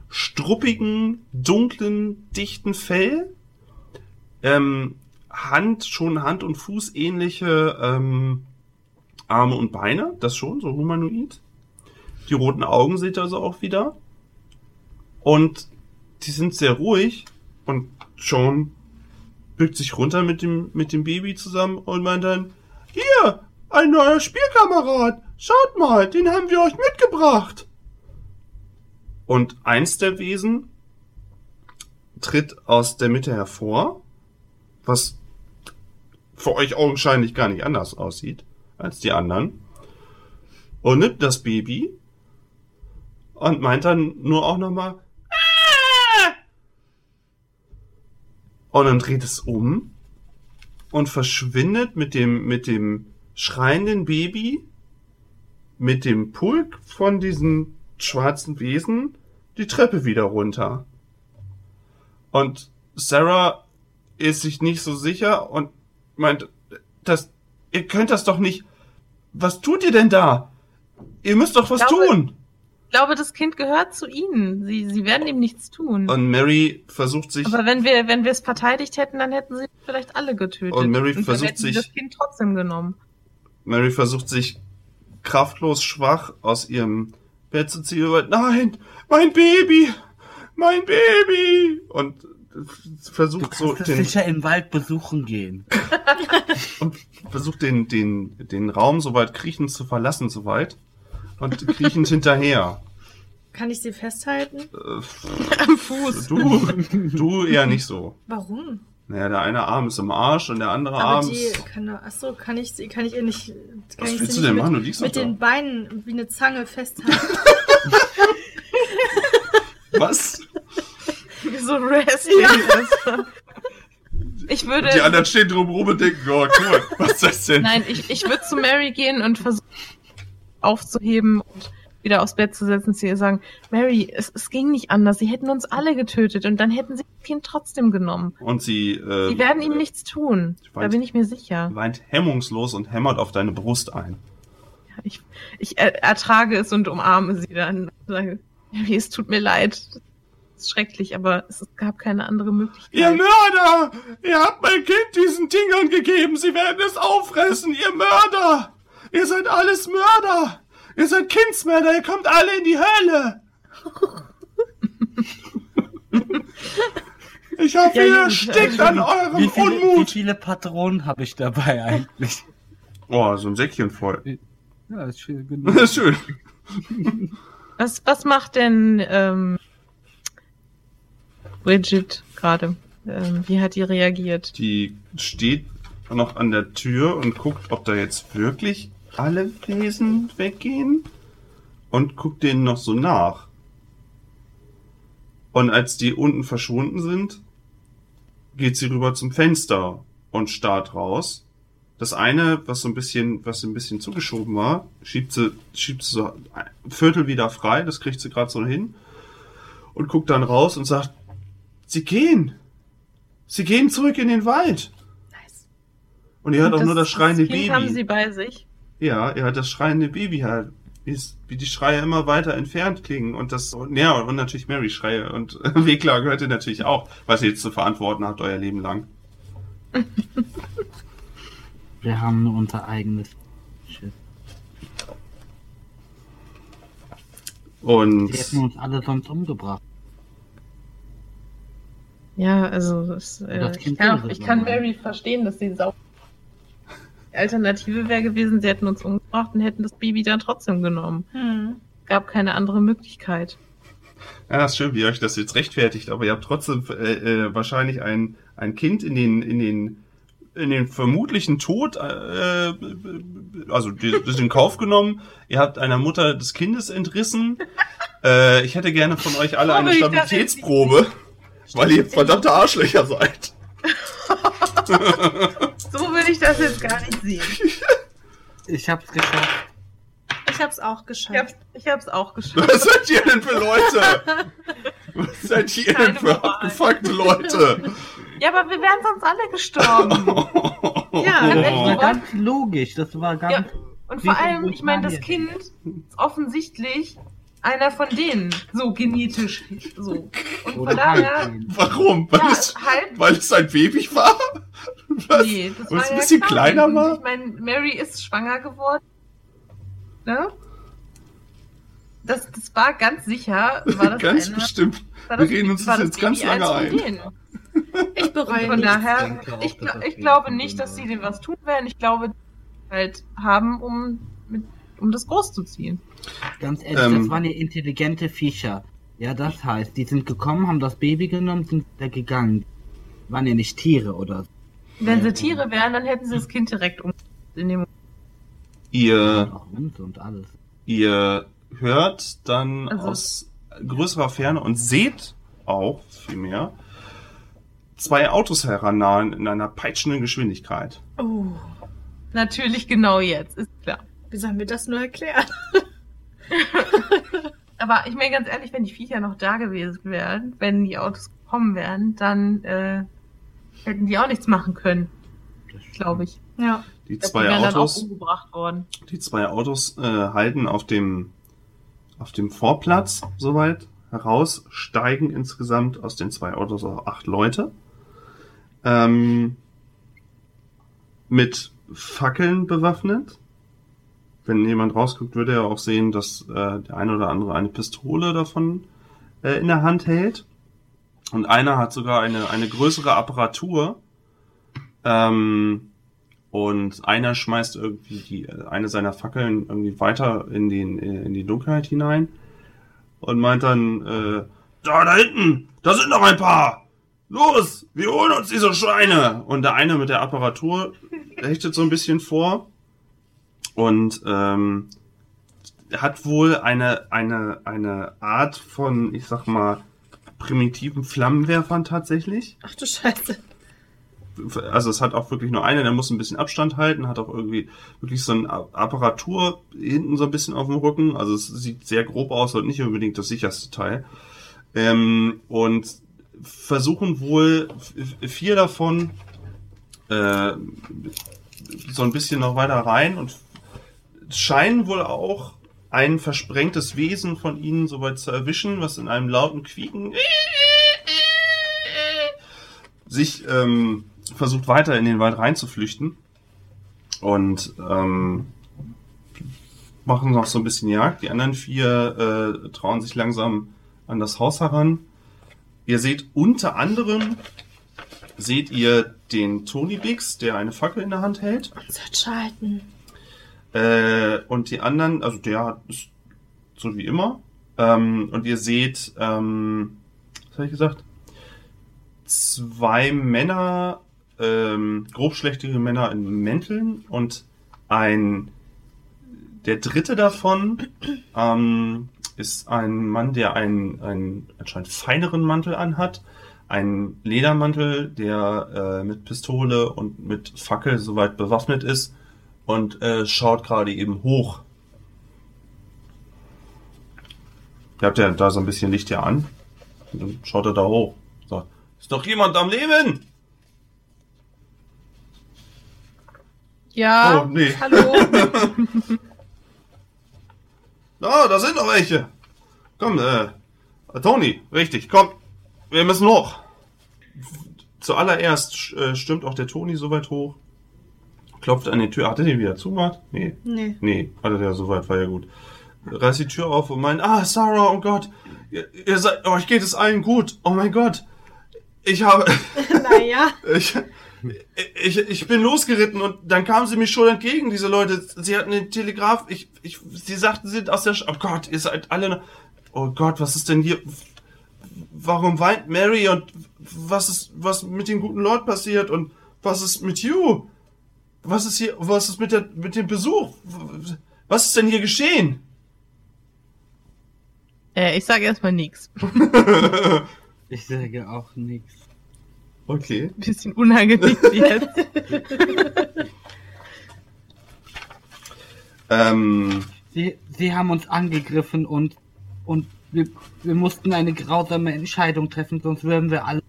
struppigen, dunklen, dichten Fell, ähm, Hand, schon Hand- und Fuß ähnliche ähm, Arme und Beine, das schon, so humanoid. Die roten Augen seht ihr also auch wieder. Und die sind sehr ruhig und Sean bückt sich runter mit dem, mit dem Baby zusammen und meint dann, hier, ein neuer Spielkamerad, schaut mal, den haben wir euch mitgebracht. Und eins der Wesen tritt aus der Mitte hervor, was für euch augenscheinlich gar nicht anders aussieht als die anderen, und nimmt das Baby und meint dann nur auch nochmal, "Ah!" und dann dreht es um und verschwindet mit dem, mit dem schreienden Baby, mit dem Pulk von diesen schwarzen Wesen die Treppe wieder runter. Und Sarah ist sich nicht so sicher und meint, das, ihr könnt das doch nicht. Was tut ihr denn da? Ihr müsst doch was glaube- tun. Ich glaube, das Kind gehört zu ihnen. Sie, sie werden ihm nichts tun. Und Mary versucht sich, Aber wenn wir, wenn wir es verteidigt hätten, dann hätten sie vielleicht alle getötet. Und Mary dann versucht sich- das Kind trotzdem genommen. Mary versucht sich kraftlos schwach aus ihrem Bett zu ziehen. und Nein, mein Baby, mein Baby. Und versucht so kannst es den, sicher im Wald besuchen gehen. und versucht den, den, den Raum soweit kriechend zu verlassen, soweit. Und kriechend hinterher. Kann ich sie festhalten? Äh, Am Fuß. Du, du eher nicht so. Warum? Naja, der eine Arm ist im Arsch und der andere Aber Arm die ist... kann achso, kann ich sie, kann ich ihr nicht, kann Was ich willst du denn machen? Du mit, liegst mit den da. Beinen wie eine Zange festhalten? Was? Wie so Wrestling. Ich würde. Die anderen stehen drumherum und denken, oh cool, was ist das denn? Nein, ich, ich würde zu Mary gehen und versuchen aufzuheben und wieder aufs Bett zu setzen, zu ihr sagen, Mary, es, es ging nicht anders. Sie hätten uns alle getötet und dann hätten sie das Kind trotzdem genommen. Und sie, äh, Sie werden ihm nichts tun. Ich Da bin ich mir sicher. weint hemmungslos und hämmert auf deine Brust ein. Ich, ich er, ertrage es und umarme sie dann. und Sage, Mary, es tut mir leid. Schrecklich, aber es gab keine andere Möglichkeit. Ihr Mörder! Ihr habt mein Kind diesen Dingern gegeben! Sie werden es auffressen, ihr Mörder! Ihr seid alles Mörder! Ihr seid Kindsmörder, ihr kommt alle in die Hölle! Ich hoffe, Ja, ihr stickt an Wie eurem viele, wie Unmut! viele Patronen habe ich dabei eigentlich? Oh, so ein Säckchen voll. Ja, ist schön Das ist schön. Was, was macht denn ähm, Bridget gerade? Ähm, wie hat die reagiert? Die steht noch an der Tür und guckt, ob da jetzt wirklich alle Wesen weggehen und guckt denen noch so nach. Und als die unten verschwunden sind, geht sie rüber zum Fenster und starrt raus. Das eine, was so ein bisschen, was ein bisschen zugeschoben war, schiebt sie, schiebt sie so ein Viertel wieder frei, das kriegt sie gerade so hin und guckt dann raus und sagt, sie gehen. Sie gehen zurück in den Wald. Nice. Und ihr hört auch nur das schreiende kind Baby. haben sie bei sich. Ja, er hat das schreiende Baby halt. Wie, es, wie die Schreie immer weiter entfernt klingen. Und das, ja, und natürlich Mary Schreie. Und Wegler gehört ihr natürlich auch, was ihr jetzt zu verantworten habt, euer Leben lang. Wir haben nur unser eigenes Schiff. Und Die hätten uns alle sonst umgebracht. Ja, also es, äh, Das ich, kann auch, ich kann. Mary verstehen, dass sie sau. Die Alternative wäre gewesen, sie hätten uns umgebracht und hätten das Baby dann trotzdem genommen. Hm. Gab keine andere Möglichkeit. ja, das ist schön, wie ihr euch das jetzt rechtfertigt, aber ihr habt trotzdem äh, äh, wahrscheinlich ein, ein Kind in den, in den, in den vermutlichen Tod, äh, also das in Kauf genommen. Ihr habt einer Mutter des Kindes entrissen. Äh, ich hätte gerne von euch alle eine ich Stabilitätsprobe, weil ihr verdammte Arschlöcher seid. So will ich das jetzt gar nicht sehen. Ich hab's geschafft. Ich hab's auch Ich geschafft. hab's, ich hab's auch geschafft. Was seid ihr denn für Leute? Was seid ihr denn Keine für Moral. abgefuckte Leute? Ja, aber wir wären sonst alle gestorben. Ja, Das wenn war ich- ganz logisch. Das war ganz. Ja, und vor allem, ich meine, das Kind ist offensichtlich einer von denen. So genetisch. So. Und von Oder daher. halt. Warum? Weil, Ja, es, halt. weil es ein Baby war? Was? Nee, das Weil war es ein ja bisschen kleiner Und war? Ich meine, Mary ist schwanger geworden. Ne? Das, das war ganz sicher. War das Ganz eine, bestimmt. war Wir das, reden uns das das jetzt ganz Baby lange eins ein. Ich bereue Von nichts. daher, ich, das ich Baby glaube nicht, dass sie dem was tun werden. Ich glaube, die halt haben, um, um das großzuziehen. Ganz ehrlich, Ähm. das waren ja intelligente Viecher. Ja, das heißt, die sind gekommen, haben das Baby genommen, sind wieder gegangen. Waren ja nicht Tiere oder so. Wenn sie. Tiere wären, dann hätten sie das Kind direkt um. In dem Ihr, Auch uns und alles. ihr hört dann Also- aus größerer Ferne und seht auch vielmehr zwei Autos herannahen in einer peitschenden Geschwindigkeit. Oh, Natürlich genau jetzt, ist klar. Wie sollen wir das nur erklären? Aber ich meine ganz ehrlich, wenn die Viecher noch da gewesen wären, wenn die Autos gekommen wären, dann äh, hätten die auch nichts machen können, glaube ich. Ja. Die Ich glaub, zwei die Autos, die zwei Autos äh, halten auf dem auf dem Vorplatz soweit heraus, steigen insgesamt aus den zwei Autos auch acht Leute. Ähm, mit Fackeln bewaffnet. Wenn jemand rausguckt, würde er auch sehen, dass äh, der eine oder andere eine Pistole davon äh, in der Hand hält. Und einer hat sogar eine, eine größere Apparatur. Ähm, und einer schmeißt irgendwie die, eine seiner Fackeln irgendwie weiter in, den, in die Dunkelheit hinein. Und meint dann, äh, da, da hinten, da sind noch ein paar. Los, wir holen uns diese Schweine. Und der eine mit der Apparatur hechtet so ein bisschen vor. Und ähm, hat wohl eine, eine, eine Art von, ich sag mal, primitiven Flammenwerfern tatsächlich. Ach du Scheiße. Also es hat auch wirklich nur einen, der muss ein bisschen Abstand halten, hat auch irgendwie wirklich so eine Apparatur hinten so ein bisschen auf dem Rücken. Also es sieht sehr grob aus und nicht unbedingt das sicherste Teil. Ähm, und versuchen wohl vier davon äh, so ein bisschen noch weiter rein und scheinen wohl auch ein versprengtes Wesen von ihnen soweit zu erwischen, was in einem lauten Quieken sich ähm, versucht weiter in den Wald reinzuflüchten und ähm, machen noch so ein bisschen Jagd. Die anderen vier äh, trauen sich langsam an das Haus heran. Ihr seht unter anderem seht ihr den Tony Bix, der eine Fackel in der Hand hält. Unser Charlton. Äh, und die anderen, also der ist so wie immer. Ähm, und ihr seht, ähm, was habe ich gesagt? Zwei Männer, ähm, grobschlächtige Männer in Mänteln und ein, der dritte davon ähm, ist ein Mann, der einen, einen anscheinend feineren Mantel anhat. Ein Ledermantel, der äh, mit Pistole und mit Fackel soweit bewaffnet ist und äh, schaut gerade eben hoch. Ihr habt ja da so ein bisschen Licht hier an. Und dann schaut er da hoch. Sagt, ist doch jemand am Leben? Ja, Oh, nee. hallo. Ah, da sind noch welche. Komm, äh, Tony, richtig, komm. Wir müssen hoch. Zuallererst äh, stimmt auch der Tony soweit hoch. Klopft an die Tür. Hat er die wieder zugemacht? Nee. Nee. Nee, hatte der soweit, war ja gut. Reißt die Tür auf und meint, ah, Sarah, oh Gott, ihr, ihr seid, euch geht es allen gut. Oh mein Gott. Ich habe, Naja. ich, ich, ich bin losgeritten und dann kamen sie mir schon entgegen, diese Leute. Sie hatten den Telegraph, ich, ich, sie sagten, sie sind aus der, Sch oh Gott, ihr seid alle, noch- oh Gott, was ist denn hier, warum weint Mary und was ist, was mit dem guten Lord passiert und was ist mit you? Was ist hier, was ist mit der, mit dem Besuch? Was ist denn hier geschehen? äh, ich sage erstmal nichts. Ich sage auch nichts. Okay. Bisschen unangenehm jetzt. Ähm, Sie, sie haben uns angegriffen und, und wir, wir mussten eine grausame Entscheidung treffen, sonst würden wir alle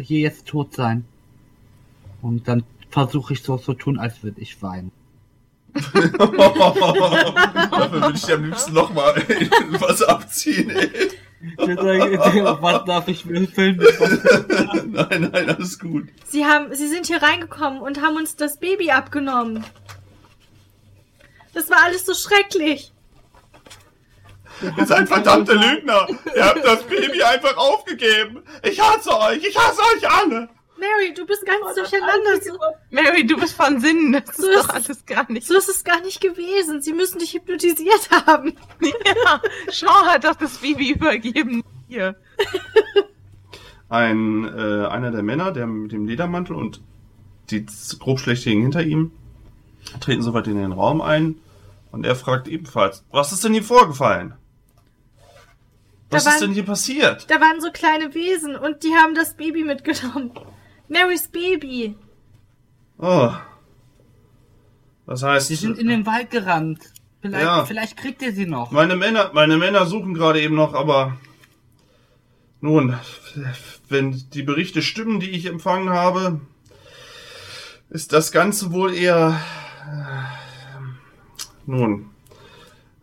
hier jetzt tot sein. Und dann versuche ich so zu tun, als würde ich weinen. Dafür würde ich dir am liebsten nochmal was abziehen, ey. Was darf ich würfeln? Was- Nein, nein, alles gut. Sie haben, sie sind hier reingekommen und haben uns das Baby abgenommen. Das war alles so schrecklich. Ihr seid verdammte Lügner. Ihr habt das Baby einfach aufgegeben. Ich hasse euch. Ich hasse euch alle. Mary, du bist ganz durcheinander. So, Mary, du bist von Sinnen. Das ist So doch ist- alles gar nicht. so ist es gar nicht gewesen. Sie müssen dich hypnotisiert haben. Ja, Shaw hat doch das Baby übergeben. Hier. Ein, äh, einer der Männer, der mit dem Ledermantel und die grobschlächtigen hinter ihm, treten soweit in den Raum ein und er fragt ebenfalls, was ist denn hier vorgefallen? Was Da ist waren- denn hier passiert? Da waren so kleine Wesen und die haben das Baby mitgenommen. Marys Baby. Oh. Das heißt, Sie sind in den Wald gerannt. Vielleicht, Ja. vielleicht kriegt ihr sie noch. meine Männer, meine Männer suchen gerade eben noch, aber Nun, wenn die Berichte stimmen, die ich empfangen habe, ist das Ganze wohl eher. Äh, nun,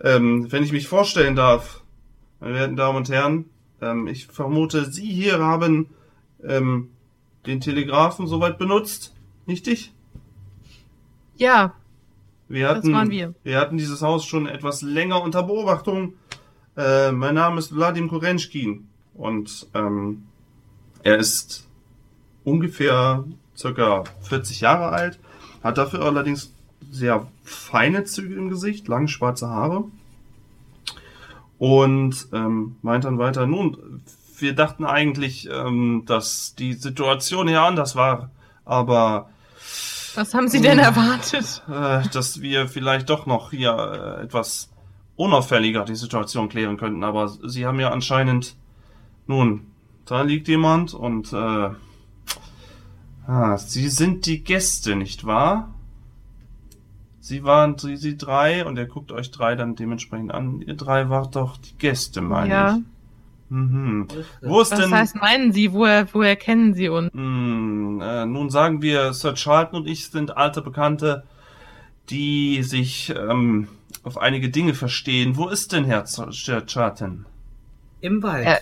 ähm, wenn ich mich vorstellen darf, meine werten Damen und Herren, ähm, ich vermute, Sie hier haben ähm, den Telegrafen soweit benutzt, nicht ich? Ja, Wir hatten, Das waren wir. hatten dieses Haus schon etwas länger unter Beobachtung. Äh, mein Name ist Wladim Korenschkin und ähm, er ist ungefähr circa 40 Jahre alt, hat dafür allerdings sehr feine Züge im Gesicht, lange schwarze Haare und ähm, meint dann weiter, nun, wir dachten eigentlich, ähm, dass die Situation hier anders war, aber was haben Sie denn erwartet? äh, dass wir vielleicht doch noch hier äh, etwas unauffälliger die Situation klären könnten. Aber sie haben ja anscheinend, nun, da liegt jemand und äh, ah, sie sind die Gäste, nicht wahr? Sie waren sie, sie drei und er guckt euch drei dann dementsprechend an. Ihr drei wart doch die Gäste, meine Ja. ich. Mhm. Wo ist das? Was denn? heißt, meinen Sie, woher, woher kennen Sie uns? Hm, äh, nun sagen wir, Sir Charlton und ich sind alte Bekannte, die sich ähm, auf einige Dinge verstehen. Wo ist denn Herr Sir Charlton? Im Wald. Äh,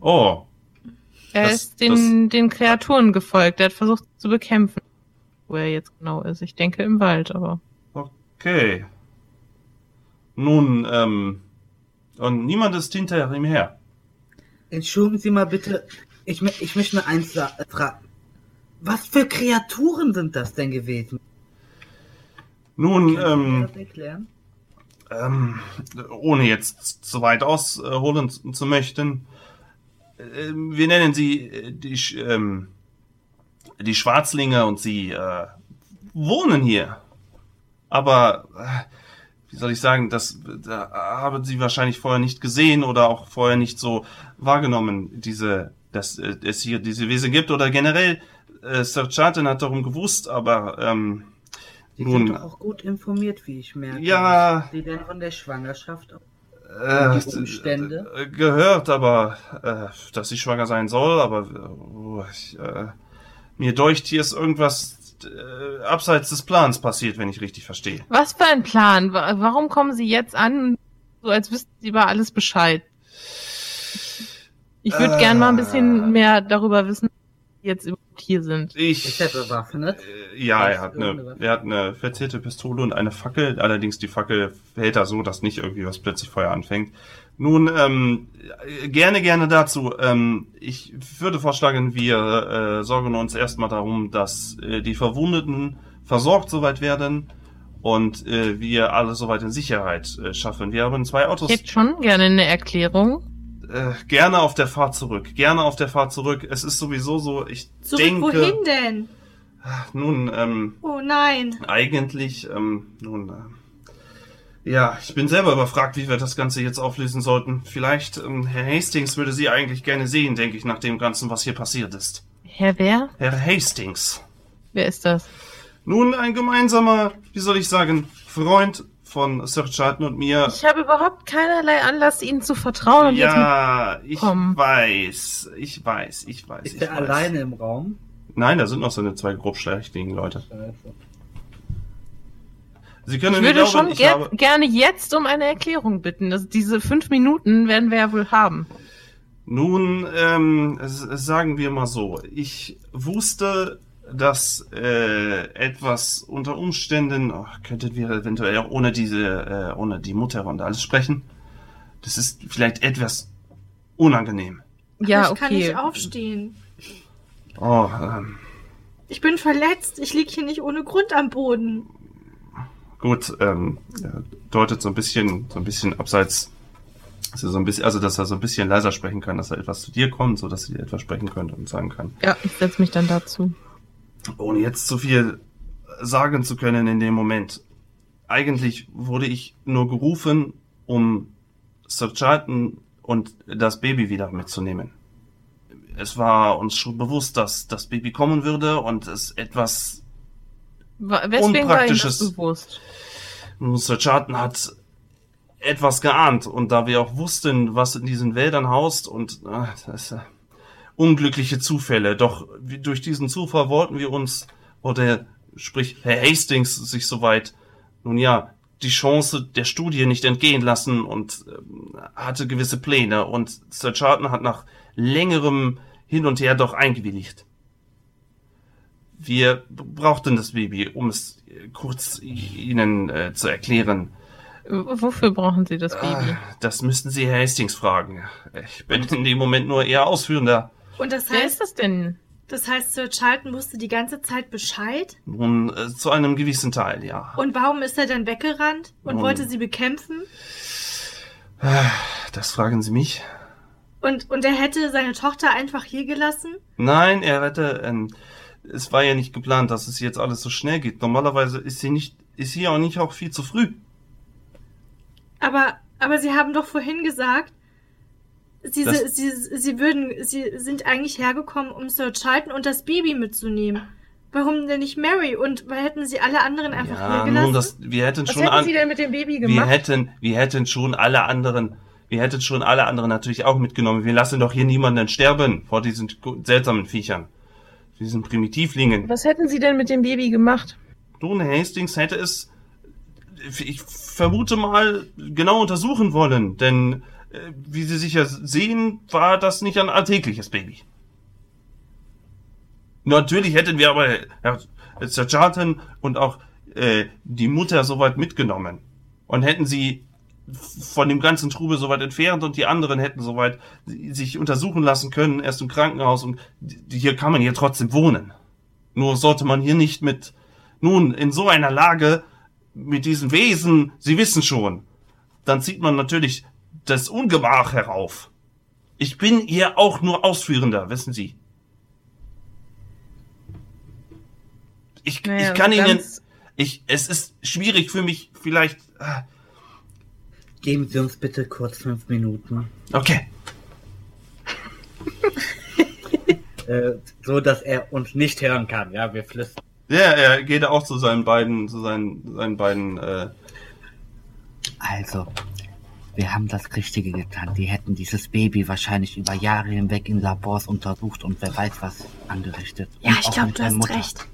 Oh, Er Das- ist den, den Kreaturen gefolgt. Er hat versucht sie zu bekämpfen. Wo er jetzt genau ist. Ich denke im Wald, aber. okay. Nun, ähm, und niemand ist hinter ihm her. Entschuldigen Sie mal bitte, ich, ich möchte mir eins äh, fragen. Was für Kreaturen sind das denn gewesen? Nun, ähm, ähm, ohne jetzt zu weit ausholen zu möchten, äh, wir nennen sie äh, die, ähm, die Schwarzlinge und sie äh, wohnen hier. Aber, äh, wie soll ich sagen, das da haben sie wahrscheinlich vorher nicht gesehen oder auch vorher nicht so wahrgenommen, diese, dass äh, es hier diese Wesen gibt oder generell, äh, Sir Charlton hat darum gewusst, aber ähm, Sie nun- sind doch auch gut informiert, wie ich merke. Ja. Sie denn von der Schwangerschaft? äh, die Umstände? äh, gehört, aber äh, dass ich schwanger sein soll, aber äh, ich, äh, mir deucht, hier ist irgendwas äh, abseits des Plans passiert, wenn ich richtig verstehe. Was für ein Plan? Wa- Warum kommen Sie jetzt an, so als wüssten Sie über alles Bescheid? Ich würde Äh. gern mal ein bisschen mehr darüber wissen, wie Sie jetzt überhaupt hier sind. Ich, Ist er bewaffnet? äh, ja, er hat eine, Waffe? er hat eine verzierte Pistole und eine Fackel. Allerdings die Fackel hält er so, dass nicht irgendwie was plötzlich Feuer anfängt. Nun, ähm, äh, gerne, gerne dazu. Ähm, ich würde vorschlagen, wir äh, sorgen uns erstmal darum, dass äh, die Verwundeten versorgt soweit werden und äh, wir alle soweit in Sicherheit äh, schaffen. Wir haben zwei Autos. Ich hätte schon gerne eine Erklärung. Äh, gerne auf der Fahrt zurück. Gerne auf der Fahrt zurück. Es ist sowieso so, ich Zurück denke. wohin denn? Nun, ähm, Oh nein. eigentlich, ähm, nun, äh, ja, ich bin selber überfragt, wie wir das Ganze jetzt auflösen sollten. Vielleicht, ähm, Herr Hastings würde Sie eigentlich gerne sehen, denke ich, nach dem Ganzen, was hier passiert ist. Herr wer? Herr Hastings. Wer ist das? Nun, ein gemeinsamer, wie soll ich sagen, Freund von Sir Charlton und mir. Ich habe überhaupt keinerlei Anlass, Ihnen zu vertrauen. Und jetzt Ja, ich Komm. weiß, ich weiß, ich weiß. Ist ich er weiß. alleine im Raum? Nein, da sind noch so eine zwei grob schlechtliegen Leute. Scheiße. Sie können ich würde glauben, schon ich ger habe... gerne jetzt um eine Erklärung bitten. Das, diese fünf Minuten werden wir ja wohl haben. Nun, ähm, sagen wir mal so. Ich wusste, dass äh, etwas unter Umständen, ach, könntet wir eventuell auch ohne diese, äh, ohne die Mutter und alles sprechen. Das ist vielleicht etwas unangenehm. Ja, ich okay. kann nicht aufstehen. Oh, ähm, Ich bin verletzt. Ich lieg hier nicht ohne Grund am Boden. Gut, ähm, deutet so ein bisschen, so ein bisschen abseits, dass er so ein bisschen, also dass er so ein bisschen leiser sprechen kann, dass er etwas zu dir kommt, so dass sie dir etwas sprechen könnte und sagen kann. Ja, ich setze mich dann dazu. ohne jetzt zu viel sagen zu können in dem Moment. Eigentlich wurde ich nur gerufen, um Sir Charlton und das Baby wieder mitzunehmen. Es war uns schon bewusst, dass das Baby kommen würde und es etwas, Weswegen war das Unpraktisches. bewusst? Sir Charlton hat etwas geahnt und da wir auch wussten, was in diesen Wäldern haust und äh, das ist, äh, unglückliche Zufälle. Doch wie- durch diesen Zufall wollten wir uns, oder sprich Herr Hastings sich soweit, nun ja, die Chance der Studie nicht entgehen lassen und ähm, hatte gewisse Pläne und Sir Charlton hat nach längerem Hin und Her doch eingewilligt. Wir brauchten das Baby, um es äh, kurz Ihnen äh, zu erklären. Wofür brauchen Sie das Baby? Ah, Das müssten Sie Herr Hastings fragen. Ich bin in dem Moment nur eher Ausführender. Und das Wer heißt, ist das denn? das heißt, Sir Charlton wusste die ganze Zeit Bescheid? Nun, äh, zu einem gewissen Teil, ja. Und warum ist er dann weggerannt und Nun. wollte sie bekämpfen? Das fragen Sie mich? Und, und er hätte seine Tochter einfach hier gelassen? Nein, er hätte, ähm, es war ja nicht geplant, dass es jetzt alles so schnell geht. Normalerweise ist sie nicht, ist sie auch nicht auch viel zu früh. Aber, aber sie haben doch vorhin gesagt, sie, Das- sie, sie würden, sie sind eigentlich hergekommen, um Sir Charlton und das Baby mitzunehmen. Warum denn nicht Mary? Und weil hätten sie alle anderen einfach ja, hier gelassen? nun, das, wir hätten Was schon hätten an, Sie denn mit dem Baby wir gemacht? hätten, wir hätten schon alle anderen, wir hätten schon alle anderen natürlich auch mitgenommen. Wir lassen doch hier niemanden sterben vor diesen seltsamen Viechern. Diesen Primitivlingen. Was hätten Sie denn mit dem Baby gemacht? Nun, Hastings hätte es, ich vermute mal, genau untersuchen wollen, denn äh, wie Sie sicher sehen, war das nicht ein alltägliches Baby. Natürlich hätten wir aber Herr Sir Charlton und auch äh, die Mutter soweit mitgenommen und hätten sie von dem ganzen Trubel soweit entfernt und die anderen hätten soweit sich untersuchen lassen können, erst im Krankenhaus und hier kann man hier trotzdem wohnen. Nur sollte man hier nicht mit, nun, in so einer Lage, mit diesen Wesen, Sie wissen schon, dann zieht man natürlich das Ungemach herauf. Ich bin hier auch nur Ausführender, wissen Sie. Ich, Naja, ich kann so Ihnen, ich, es ist schwierig für mich, vielleicht, ah, Geben Sie uns bitte kurz fünf Minuten. okay. Äh, so, dass er uns nicht hören kann. Ja, wir flüstern. Ja, er geht auch zu seinen beiden, zu seinen, seinen beiden, äh, Also, wir haben das Richtige getan. Die hätten dieses Baby wahrscheinlich über Jahre hinweg in Labors untersucht und wer weiß was angerichtet. ja, Und ich glaube, du hast Mutter. recht.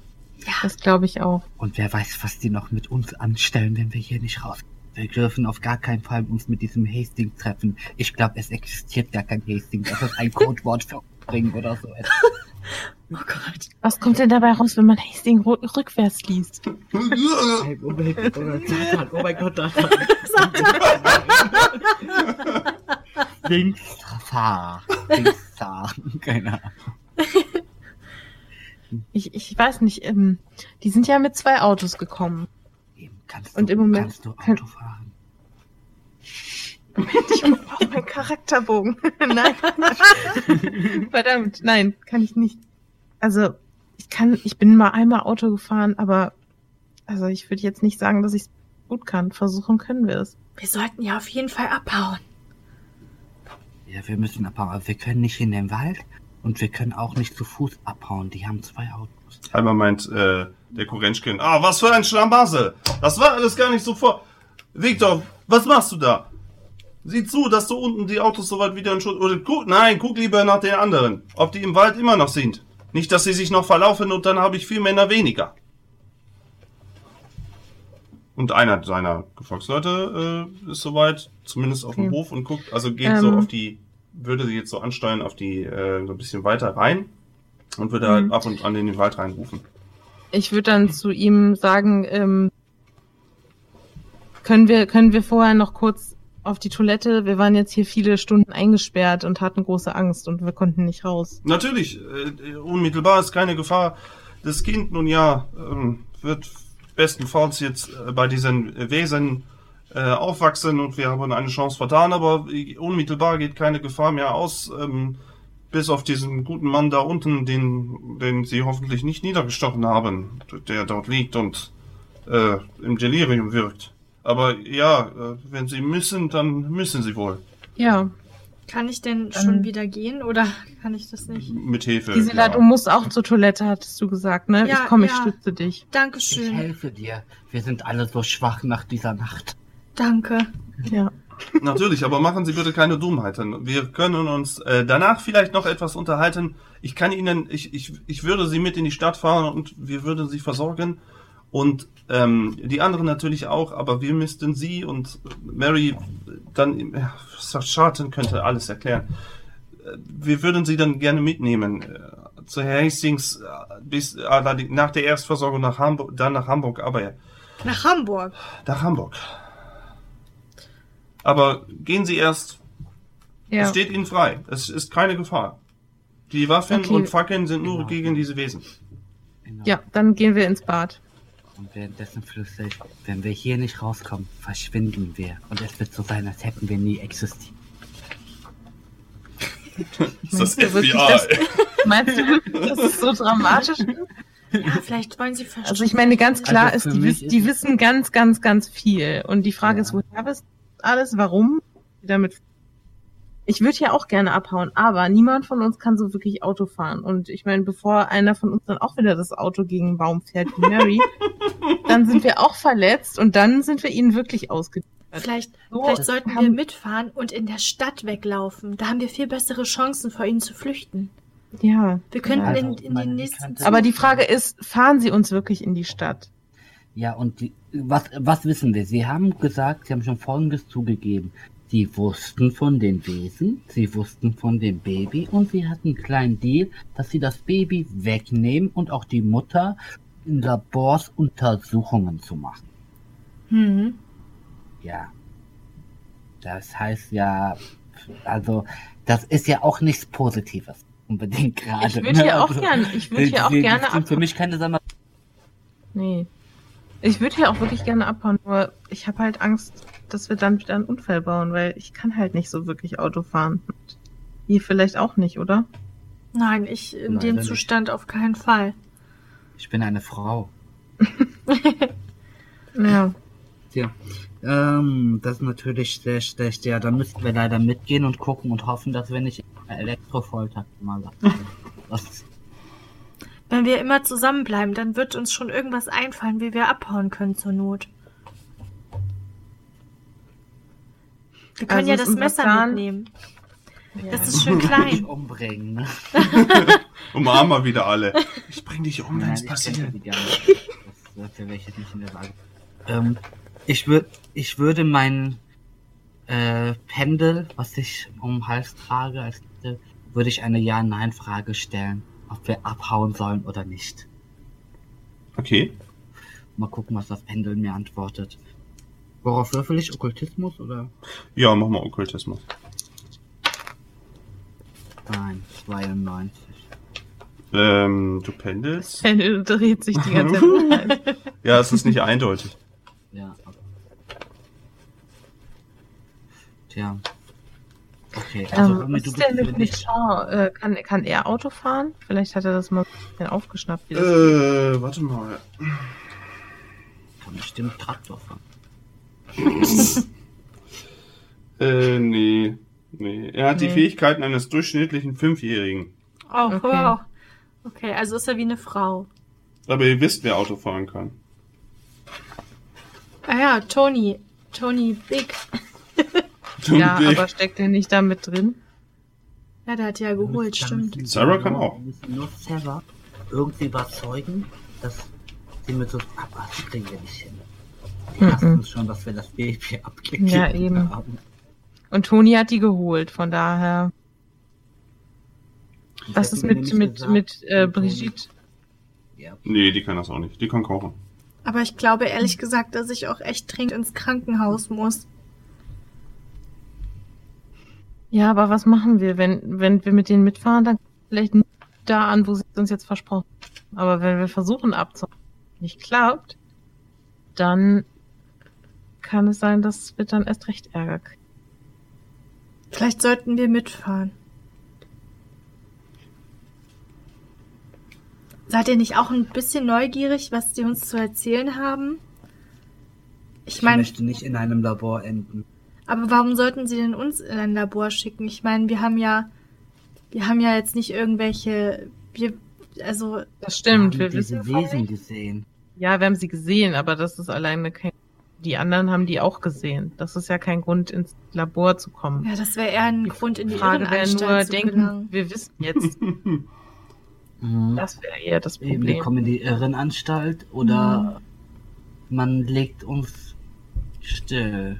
Das glaube ich auch. Und wer weiß, was die noch mit uns anstellen, wenn wir hier nicht raus. Wir dürfen auf gar keinen Fall uns mit diesem Hastings treffen. Ich glaube, es existiert gar kein Hastings. Das ist ein Codewort für Ring oder so. Oh Gott. Was kommt denn dabei raus, wenn man Hastings rückwärts liest? Ein Umweg oder Satan. Oh mein Gott, das Links fahr. Links fahr. Keine Ahnung. Ich, ich weiß nicht, ähm, die sind ja mit zwei Autos gekommen. Kannst Und du, im Moment kannst du kann- Auto fahren? Ich brauche meinen Charakterbogen. nein. Verdammt, nein, kann ich nicht. Also, ich kann, ich bin mal einmal Auto gefahren, aber also ich würde jetzt nicht sagen, dass ich es gut kann. Versuchen können wir es. Wir sollten ja auf jeden Fall abhauen. Ja, wir müssen abhauen. Aber wir können nicht in den Wald und wir können auch nicht zu Fuß abhauen. Die haben zwei Autos. Einmal meint äh, der Kurenschkin, ah, was für ein Schlamassel. Das war alles gar nicht so vor. Victor, was machst du da? Sieh zu, dass du unten die Autos soweit wieder in Schutz... Oder guck, nein, guck lieber nach den anderen. Ob die im Wald immer noch sind. Nicht, dass sie sich noch verlaufen und dann habe ich vier Männer weniger. Und einer seiner Gefolgsleute äh, ist soweit, zumindest auf dem Okay. Hof und guckt, also geht so Ähm. auf die, würde sie jetzt so ansteuern auf die, äh, so ein bisschen weiter rein und würde halt Mhm. ab und an in den Wald reinrufen. Ich würde dann zu ihm sagen, ähm, können wir, können wir vorher noch kurz auf die Toilette? Wir waren jetzt hier viele Stunden eingesperrt und hatten große Angst und wir konnten nicht raus. Natürlich, äh, unmittelbar ist keine Gefahr. Das Kind nun ja ähm, wird bestenfalls jetzt äh, bei diesen Wesen äh, aufwachsen und wir haben eine Chance vertan, aber unmittelbar geht keine Gefahr mehr aus, ähm, bis auf diesen guten Mann da unten, den, den sie hoffentlich nicht niedergestochen haben, der dort liegt und äh, im Delirium wirkt. Aber ja, äh, wenn sie müssen, dann müssen sie wohl. Ja, Kann ich denn Dann- schon wieder gehen oder kann ich das nicht? Mit Hilfe. Gisela, ja. du musst auch zur Toilette, hattest du gesagt, ne? Ja, ich komme, ich ja. stütze dich. Ich Dankeschön. helfe dir. Wir sind alle so schwach nach dieser Nacht. Danke. Ja. Natürlich, aber machen Sie bitte keine Dummheiten. Wir können uns äh, danach vielleicht noch etwas unterhalten. Ich kann Ihnen, ich, ich, ich würde Sie mit in die Stadt fahren und wir würden Sie versorgen. Und ähm, die anderen natürlich auch, aber wir müssten Sie und Mary dann, ja, Schatten könnte alles erklären. Äh, Wir würden Sie dann gerne mitnehmen äh, zu Herr Hastings äh, bis äh, nach der Erstversorgung nach Hamburg, dann nach Hamburg, aber ja, Nach Hamburg. nach Hamburg. Aber gehen Sie erst es Ja. steht Ihnen frei. Es ist keine Gefahr. Die Waffen Okay. und Fackeln sind nur Genau. gegen diese Wesen. Genau. ja, dann gehen wir ins Bad. Und währenddessen flüstere ich, wenn wir hier nicht rauskommen, verschwinden wir. Und es wird so sein, als hätten wir nie existiert. Das ist Meinst du wirklich, dass- FBI. Meinst du, das ist so dramatisch? Ja, vielleicht wollen sie verstehen. Also ich meine, ganz klar Also ist, die, wiss, die ist- wissen ganz, ganz, ganz viel. Und die Frage Ja. ist, woher wisst ihr alles? Warum? Damit. Ich würde ja auch gerne abhauen, aber niemand von uns kann so wirklich Auto fahren. Und ich meine, bevor einer von uns dann auch wieder das Auto gegen einen Baum fährt wie Mary, dann sind wir auch verletzt und dann sind wir ihnen wirklich ausgeliefert. vielleicht, So, vielleicht sollten wir mitfahren und in der Stadt weglaufen. Da haben wir viel bessere Chancen, vor ihnen zu flüchten. Ja. Wir könnten Also, in, in meine den nächsten Aber die Frage ist, fahren sie uns wirklich in die Stadt? Ja, und die, was, was wissen wir? Sie haben gesagt, Sie haben schon Folgendes zugegeben. Sie wussten von den Wesen, Sie wussten von dem Baby und Sie hatten einen kleinen Deal, dass Sie das Baby wegnehmen und auch die Mutter in Labors Untersuchungen zu machen. Hm. Ja. Das heißt ja, also, das ist ja auch nichts Positives. Unbedingt gerade. Ich würde hier auch Also, gerne, ich würde hier auch gerne für mich keine Sommer. Nee. Ich würde hier auch wirklich gerne abhauen, nur ich habe halt Angst, dass wir dann wieder einen Unfall bauen, weil ich kann halt nicht so wirklich Auto fahren. Und ihr vielleicht auch nicht, oder? Nein, ich in Leider dem nicht. Zustand auf keinen Fall. Ich bin eine Frau. Ja. Tja, ähm, das ist natürlich sehr schlecht. Ja, da müssten wir leider mitgehen und gucken und hoffen, dass wir nicht Elektrofolter mal Was? Wenn wir immer zusammenbleiben, dann wird uns schon irgendwas einfallen, wie wir abhauen können zur Not. Wir können Also ja das Messer Plan- mitnehmen. ja. Das ist schön klein. umbringen, ne? Umarm mal wieder alle. Ich bring dich um, wenn es ich passiert. könnte die gar nicht. Das, dafür wäre ich jetzt nicht in der Lage. Ähm, ich würde, ich würde mein äh, Pendel, was ich um den Hals trage, als würde ich eine Ja-Nein-Frage stellen, ob wir abhauen sollen oder nicht. Okay. Mal gucken, was das Pendel mir antwortet. Worauf würfel ich? Okkultismus oder? Ja, mach mal Okkultismus. Nein, 92. Ähm, du pendelst? Pendel dreht sich die ganze Zeit. Ja, es ist nicht eindeutig. Ja. okay. Tja. Okay, also ähm, Romy, was du ist bist denn mit. Shaw? Äh, kann, kann er Auto fahren? Vielleicht hat er das mal ein bisschen aufgeschnappt. Äh, warte mal. Kann bestimmt Traktor fahren. Äh, nee. Nee. Er hat die Nee. Fähigkeiten eines durchschnittlichen Fünfjährigen. Oh, Okay. wow. Okay, also ist er wie eine Frau. Aber ihr wisst, wer Auto fahren kann. Ah ja, Tony. Tony Big. Ja, Dick. aber steckt er nicht da mit drin? Ja, der hat ja geholt, stimmt. Sarah kann auch. Wir müssen nur Sarah irgendwie überzeugen, dass sie mit so. Aber das kriegen wir nicht hin. Die Mhm. hassen uns schon, dass wir das Baby abgegeben Ja, eben. haben. Und Toni hat die geholt, von daher. Und Was ist mit, mit, gesagt, mit äh, Brigitte? Ja, Nee, die kann das auch nicht. Die kann kochen. Aber ich glaube ehrlich gesagt, dass ich auch echt dringend ins Krankenhaus muss. Ja, aber was machen wir, wenn, wenn wir mit denen mitfahren, dann vielleicht nicht da an, wo sie es uns jetzt versprochen haben. Aber wenn wir versuchen abzuhauen, nicht klappt, dann kann es sein, dass wir dann erst recht Ärger kriegen. Vielleicht sollten wir mitfahren. Seid ihr nicht auch ein bisschen neugierig, was die uns zu erzählen haben? Ich ich meine, möchte nicht in einem Labor enden. Aber warum sollten sie denn uns in ein Labor schicken? Ich meine, wir haben ja, wir haben ja jetzt nicht irgendwelche, wir, also, Das stimmt, wir wir haben diese wissen Wesen gesehen. Ja, wir haben sie gesehen, aber das ist alleine kein. Die anderen haben die auch gesehen. Das ist ja kein Grund, ins Labor zu kommen. Ja, das wäre eher ein Grund, in die Frage wäre nur, Irrenanstalt zu denken, gelangen. wir wissen jetzt, Mhm. das wäre eher das Eben, wir Problem. kommen in die Irrenanstalt oder man legt uns still.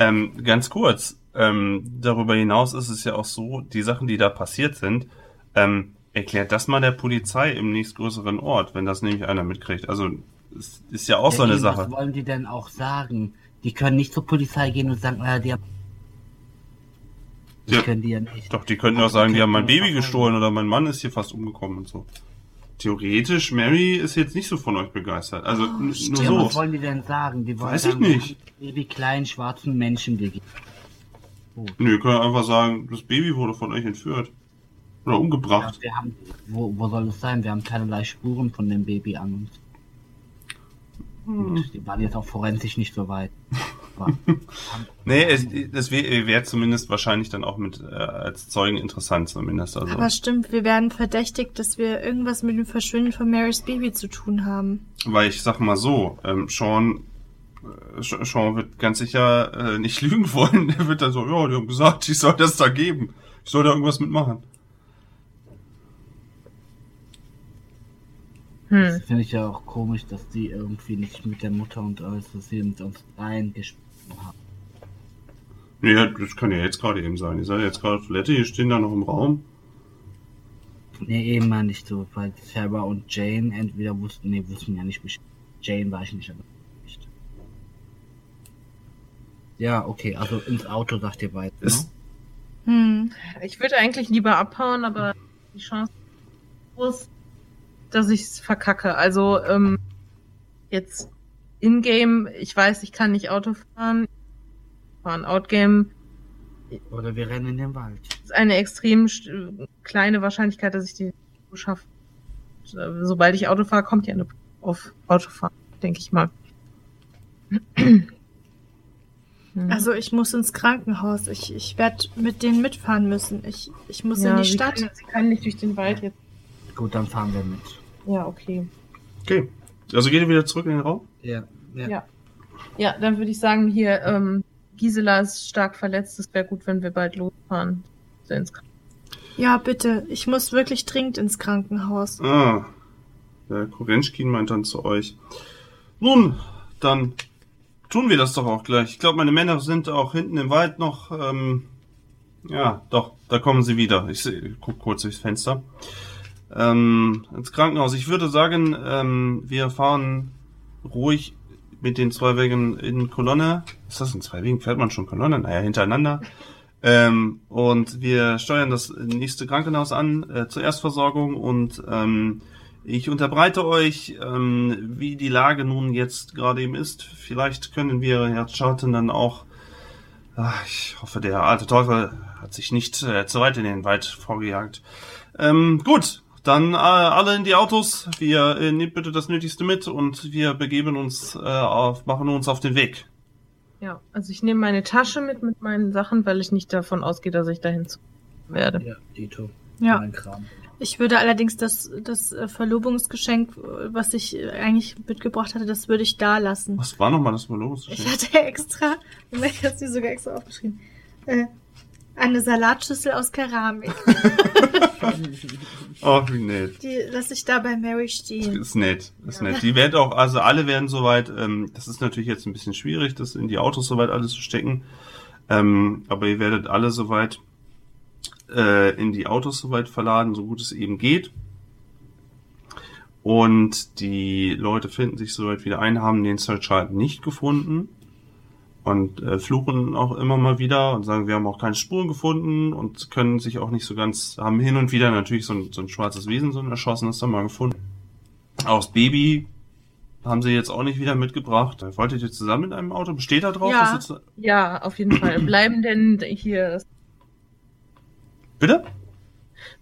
Ähm, ganz kurz, ähm, darüber hinaus ist es ja auch so, die Sachen, die da passiert sind, ähm, erklärt das mal der Polizei im nächstgrößeren Ort, wenn das nämlich einer mitkriegt. Also, es ist ja auch so eine eben, Sache. Was wollen die denn auch sagen? Die können nicht zur Polizei gehen und sagen, äh, die haben... Ja. können die ja nicht. Doch, die könnten auch sagen, die haben mein Baby gestohlen oder mein Mann ist hier fast umgekommen und so. Theoretisch, Mary ist jetzt nicht so von euch begeistert. Also, n- nur Ja, so. was wollen die denn sagen? Die wollen Weiß ich sagen, wir nicht. Baby kleinen schwarzen Menschen gegeben. Nö, ihr könnt einfach sagen, das Baby wurde von euch entführt. Oder umgebracht. Wir haben, wo, wo soll es sein? Wir haben keinerlei Spuren von dem Baby an uns. Hm. Gut, die waren jetzt auch forensisch nicht so weit. Nee, es, das wäre wär zumindest wahrscheinlich dann auch mit äh, als Zeugen interessant zumindest. Also. Aber stimmt, wir werden verdächtigt, dass wir irgendwas mit dem Verschwinden von Marys Baby zu tun haben. Weil ich sag mal so, ähm, Sean, äh, Sean wird ganz sicher äh, nicht lügen wollen. Er wird dann so, ja, die haben gesagt, ich soll das da geben. Ich soll da irgendwas mitmachen. Hm. Das finde ich ja auch komisch, dass die irgendwie nicht mit der Mutter und alles, dass sie mit uns eingesprochen haben. Nee, ja, das kann ja jetzt gerade eben sein. Ihr seid jetzt gerade Toilette, ihr stehen da noch im Raum. Nee, eben mal nicht so, weil Sarah und Jane entweder wussten, nee, wussten ja nicht Bescheid. Jane war ich nicht, aber nicht. Ja, okay, also ins Auto sagt ihr beide, ne? Ist- Hm. Ich würde eigentlich lieber abhauen, aber die Chance ist groß, dass ich es verkacke. Also ähm, jetzt in-game, ich weiß, ich kann nicht Auto fahren. Fahren Outgame Oder wir rennen in den Wald. ist eine extrem kleine Wahrscheinlichkeit, dass ich die schaffe. Sobald ich Auto fahre, kommt ja eine auf Autofahren, denke ich mal. Hm. Also ich muss ins Krankenhaus. Ich, ich werde mit denen mitfahren müssen. Ich, ich muss ja, in die sie Stadt. Können, sie können nicht durch den Wald jetzt. Gut, dann fahren wir mit. Ja, okay. Okay. Also geht ihr wieder zurück in den Raum? Ja, ja. Ja. Ja, dann würde ich sagen, hier, ähm, Gisela ist stark verletzt. Es wäre gut, wenn wir bald losfahren. So ins Krankenhaus. Ja, bitte. Ich muss wirklich dringend ins Krankenhaus. Ah. Der Korenschkin meint dann zu euch. Nun, dann tun wir das doch auch gleich. Ich glaube, meine Männer sind auch hinten im Wald noch. Ähm, ja, doch, da kommen sie wieder. Ich seh, guck kurz durchs Fenster. Ähm, ins Krankenhaus. Ich würde sagen, ähm, wir fahren ruhig mit den zwei Wegen in Kolonne. Ist das in zwei Wegen? Fährt man schon Kolonne? Naja, hintereinander. Ähm, und wir steuern das nächste Krankenhaus an äh, zur Erstversorgung und ähm, ich unterbreite euch, ähm, wie die Lage nun jetzt gerade eben ist. Vielleicht können wir Herr Charlton dann auch. Ach, ich hoffe, der alte Teufel hat sich nicht äh, zu weit in den Wald vorgejagt. Ähm, gut, dann äh, alle in die Autos. Wir äh, nehmt bitte das Nötigste mit und wir begeben uns äh, auf, machen uns auf den Weg. Ja, also ich nehme meine Tasche mit mit meinen Sachen, weil ich nicht davon ausgehe, dass ich dahin zu werde. Ja, Dito. Ja. Mein Kram. Ich würde allerdings das, das äh, Verlobungsgeschenk, was ich äh, eigentlich mitgebracht hatte, das würde ich da lassen. Was war nochmal das Ich Verlobungsgeschenk? hatte extra, ich habe sie sogar extra aufgeschrieben, äh, eine Salatschüssel aus Keramik. Oh, wie nett. Die lasse ich da bei Mary stehen. Ist nett, ist Ja. nett. Die werden auch, also alle werden soweit, ähm, das ist natürlich jetzt ein bisschen schwierig, das in die Autos soweit alles zu stecken. Ähm, aber ihr werdet alle soweit äh, in die Autos soweit verladen, so gut es eben geht. Und die Leute finden sich soweit wieder ein, haben den Search halt nicht gefunden. Und äh, fluchen auch immer mal wieder und sagen, wir haben auch keine Spuren gefunden und können sich auch nicht so ganz, haben hin und wieder natürlich so ein, so ein schwarzes Wesen, so ein erschossenes dann mal gefunden. Auch das Baby haben sie jetzt auch nicht wieder mitgebracht. Wolltet ihr zusammen in einem Auto? Besteht da drauf? Ja. zu- Ja, auf jeden Fall. Bleiben denn hier, Bitte?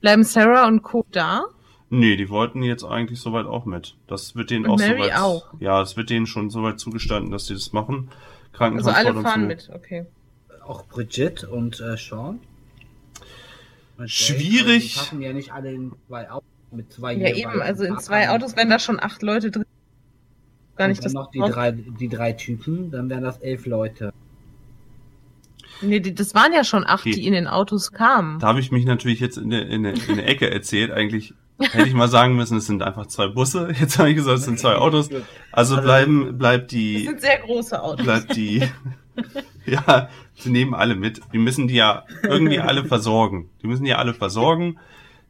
bleiben Sarah und Co. da? Nee, die wollten jetzt eigentlich soweit auch mit. Das wird denen Und auch Mary soweit. auch? Ja, es wird denen schon soweit zugestanden, dass sie das machen. Also Krankenhaus alle und fahren so. mit, okay. Auch Brigitte und äh, Sean. Und Schwierig. Die passen ja nicht alle in zwei Autos mit zwei Ja, eben, also in zwei Autos, wenn da schon acht Leute drin gar Und nicht, dann dass noch die drei, die drei Typen, dann wären das elf Leute. Nee, die, das waren ja schon acht, Okay. die in den Autos kamen. Da habe ich mich natürlich jetzt in der, in der, in der Ecke erzählt. Eigentlich hätte ich mal sagen müssen, es sind einfach zwei Busse. Jetzt habe ich gesagt, es sind zwei Autos. Also Also- bleiben, bleibt Das die, sind sehr große Autos. bleibt die, ja, sie nehmen alle mit. Wir müssen die ja irgendwie alle versorgen. Die müssen die alle versorgen.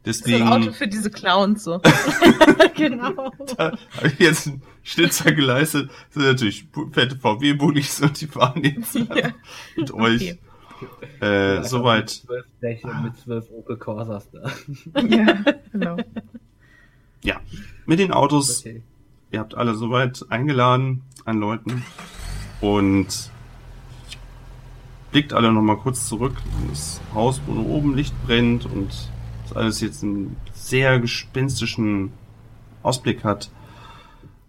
Das ist ein Auto Deswegen für diese Clowns so. genau. habe ich jetzt einen Schnitzer geleistet. Das sind natürlich fette VW-Bullis und die fahren jetzt Ja. mit euch. Äh, Mit soweit. zwölf Dächern, mit zwölf Opel Corsas da. ja, genau. Ja, mit den Autos. Okay. Ihr habt alle soweit eingeladen an Leuten und blickt alle nochmal kurz zurück in das Haus, wo nur oben Licht brennt und das alles jetzt einen sehr gespenstischen Ausblick hat.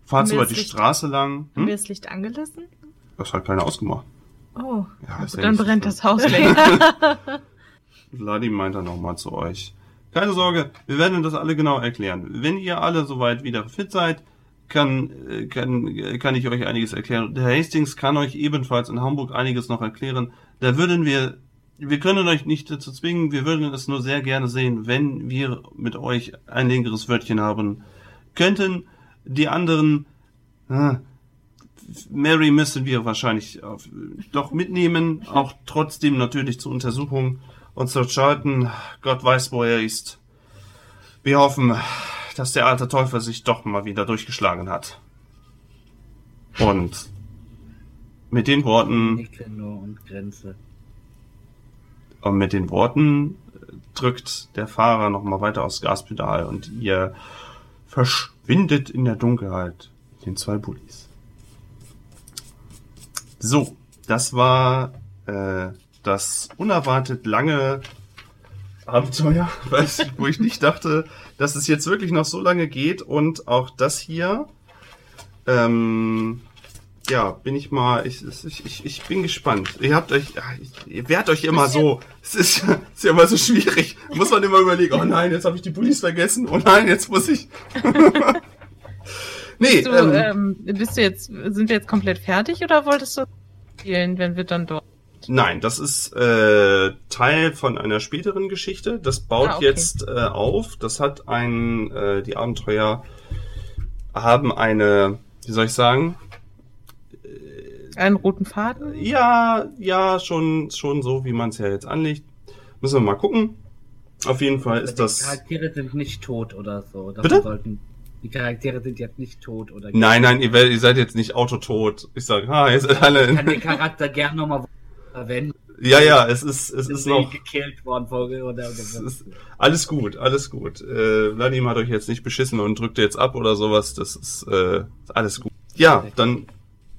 Fahrt über das die Licht- Straße lang. Haben wir Hm? das Licht angelassen? Das hat keiner ausgemacht. Oh. Ja, Dann brennt schlimm. das Haus länger. Vladi meint dann nochmal zu euch. Keine Sorge, wir werden das alle genau erklären. Wenn ihr alle soweit wieder fit seid, kann, äh, kann, äh, kann ich euch einiges erklären. Der Hastings kann euch ebenfalls in Hamburg einiges noch erklären. Da würden wir, wir können euch nicht dazu zwingen, wir würden es nur sehr gerne sehen, wenn wir mit euch ein längeres Wörtchen haben könnten. Die anderen, ah, Mary müssen wir wahrscheinlich auf, doch mitnehmen, auch trotzdem natürlich zur Untersuchung. Und Sir Charlton, Gott weiß, wo er ist. Wir hoffen, dass der alte Teufel sich doch mal wieder durchgeschlagen hat. Und mit den Worten, und und mit den Worten äh, drückt der Fahrer noch mal weiter aufs Gaspedal und ihr verschwindet in der Dunkelheit mit den zwei Bullis. So, das war äh, das unerwartet lange Abenteuer, ich, wo ich nicht dachte, dass es jetzt wirklich noch so lange geht und auch das hier. Ähm, ja, bin ich mal, ich, ich, ich, ich bin gespannt. Ihr habt euch, ihr wehrt euch immer so. Es ist, ja- ist ja immer so schwierig. Muss man immer überlegen, oh nein, jetzt habe ich die Bullis vergessen. Oh nein, jetzt muss ich. nee, Du, ähm, ähm, bist du jetzt, sind wir jetzt komplett fertig oder wolltest du spielen, wenn wir dann dort? Nein, das ist äh, Teil von einer späteren Geschichte. Das baut Ah, okay. jetzt äh, auf. Das hat ein, äh, die Abenteuer haben eine, wie soll ich sagen? Einen roten Faden? Ja, ja, schon, schon so, wie man es ja jetzt anlegt. Müssen wir mal gucken. Auf jeden Fall ist die das. Charaktere sind nicht tot oder so. Das Bitte? Sollten, die Charaktere sind jetzt nicht tot oder. Nein, nein, ihr, ihr seid jetzt nicht autotot. Ich sag, ha, ihr seid alle. Ich kann den Charakter gern nochmal verwenden. ja, ja, es ist, es ist noch. gekillt worden Vogel oder, ist alles gut, alles gut. Äh, Vladim hat euch jetzt nicht beschissen und drückt jetzt ab oder sowas. Das ist äh, alles gut. Ja, dann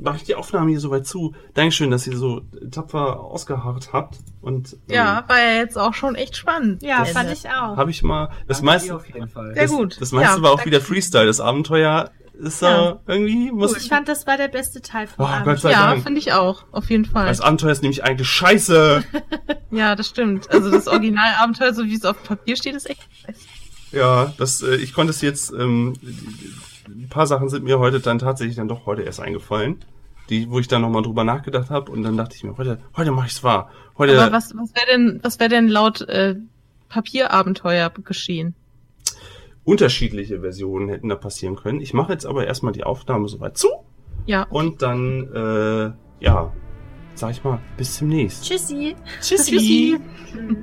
mache ich die Aufnahme hier soweit zu. Dankeschön, dass ihr so tapfer ausgeharrt habt. Und ähm, Ja, war ja jetzt auch schon echt spannend. Ja, Das- fand ich auch. habe ich mal. Das Danke meiste, auf jeden Fall. Sehr das, gut. Das meiste Ja, war auch danke. wieder Freestyle. Das Abenteuer ist Ja. da irgendwie muss Ich fand, das war der beste Teil vom Oh, Abend. Gott sei Ja, finde ich auch, auf jeden Fall. Das Abenteuer ist nämlich eigentlich scheiße. Ja, das stimmt. Also das Originalabenteuer, so wie es auf Papier steht, ist echt scheiße. Ja, das, äh, ich konnte es jetzt, ähm, ein paar Sachen sind mir heute dann tatsächlich dann doch heute erst eingefallen, die, wo ich dann nochmal drüber nachgedacht habe und dann dachte ich mir, heute, heute mache ich's wahr. Heute, Aber was, was wäre denn, was wäre denn laut äh, Papierabenteuer geschehen? unterschiedliche Versionen hätten da passieren können. Ich mache jetzt aber erstmal die Aufnahme soweit zu Ja. und dann, äh, ja, sag ich mal, bis zum nächsten. Tschüssi. Tschüssi. Tschüssi. Tschüss.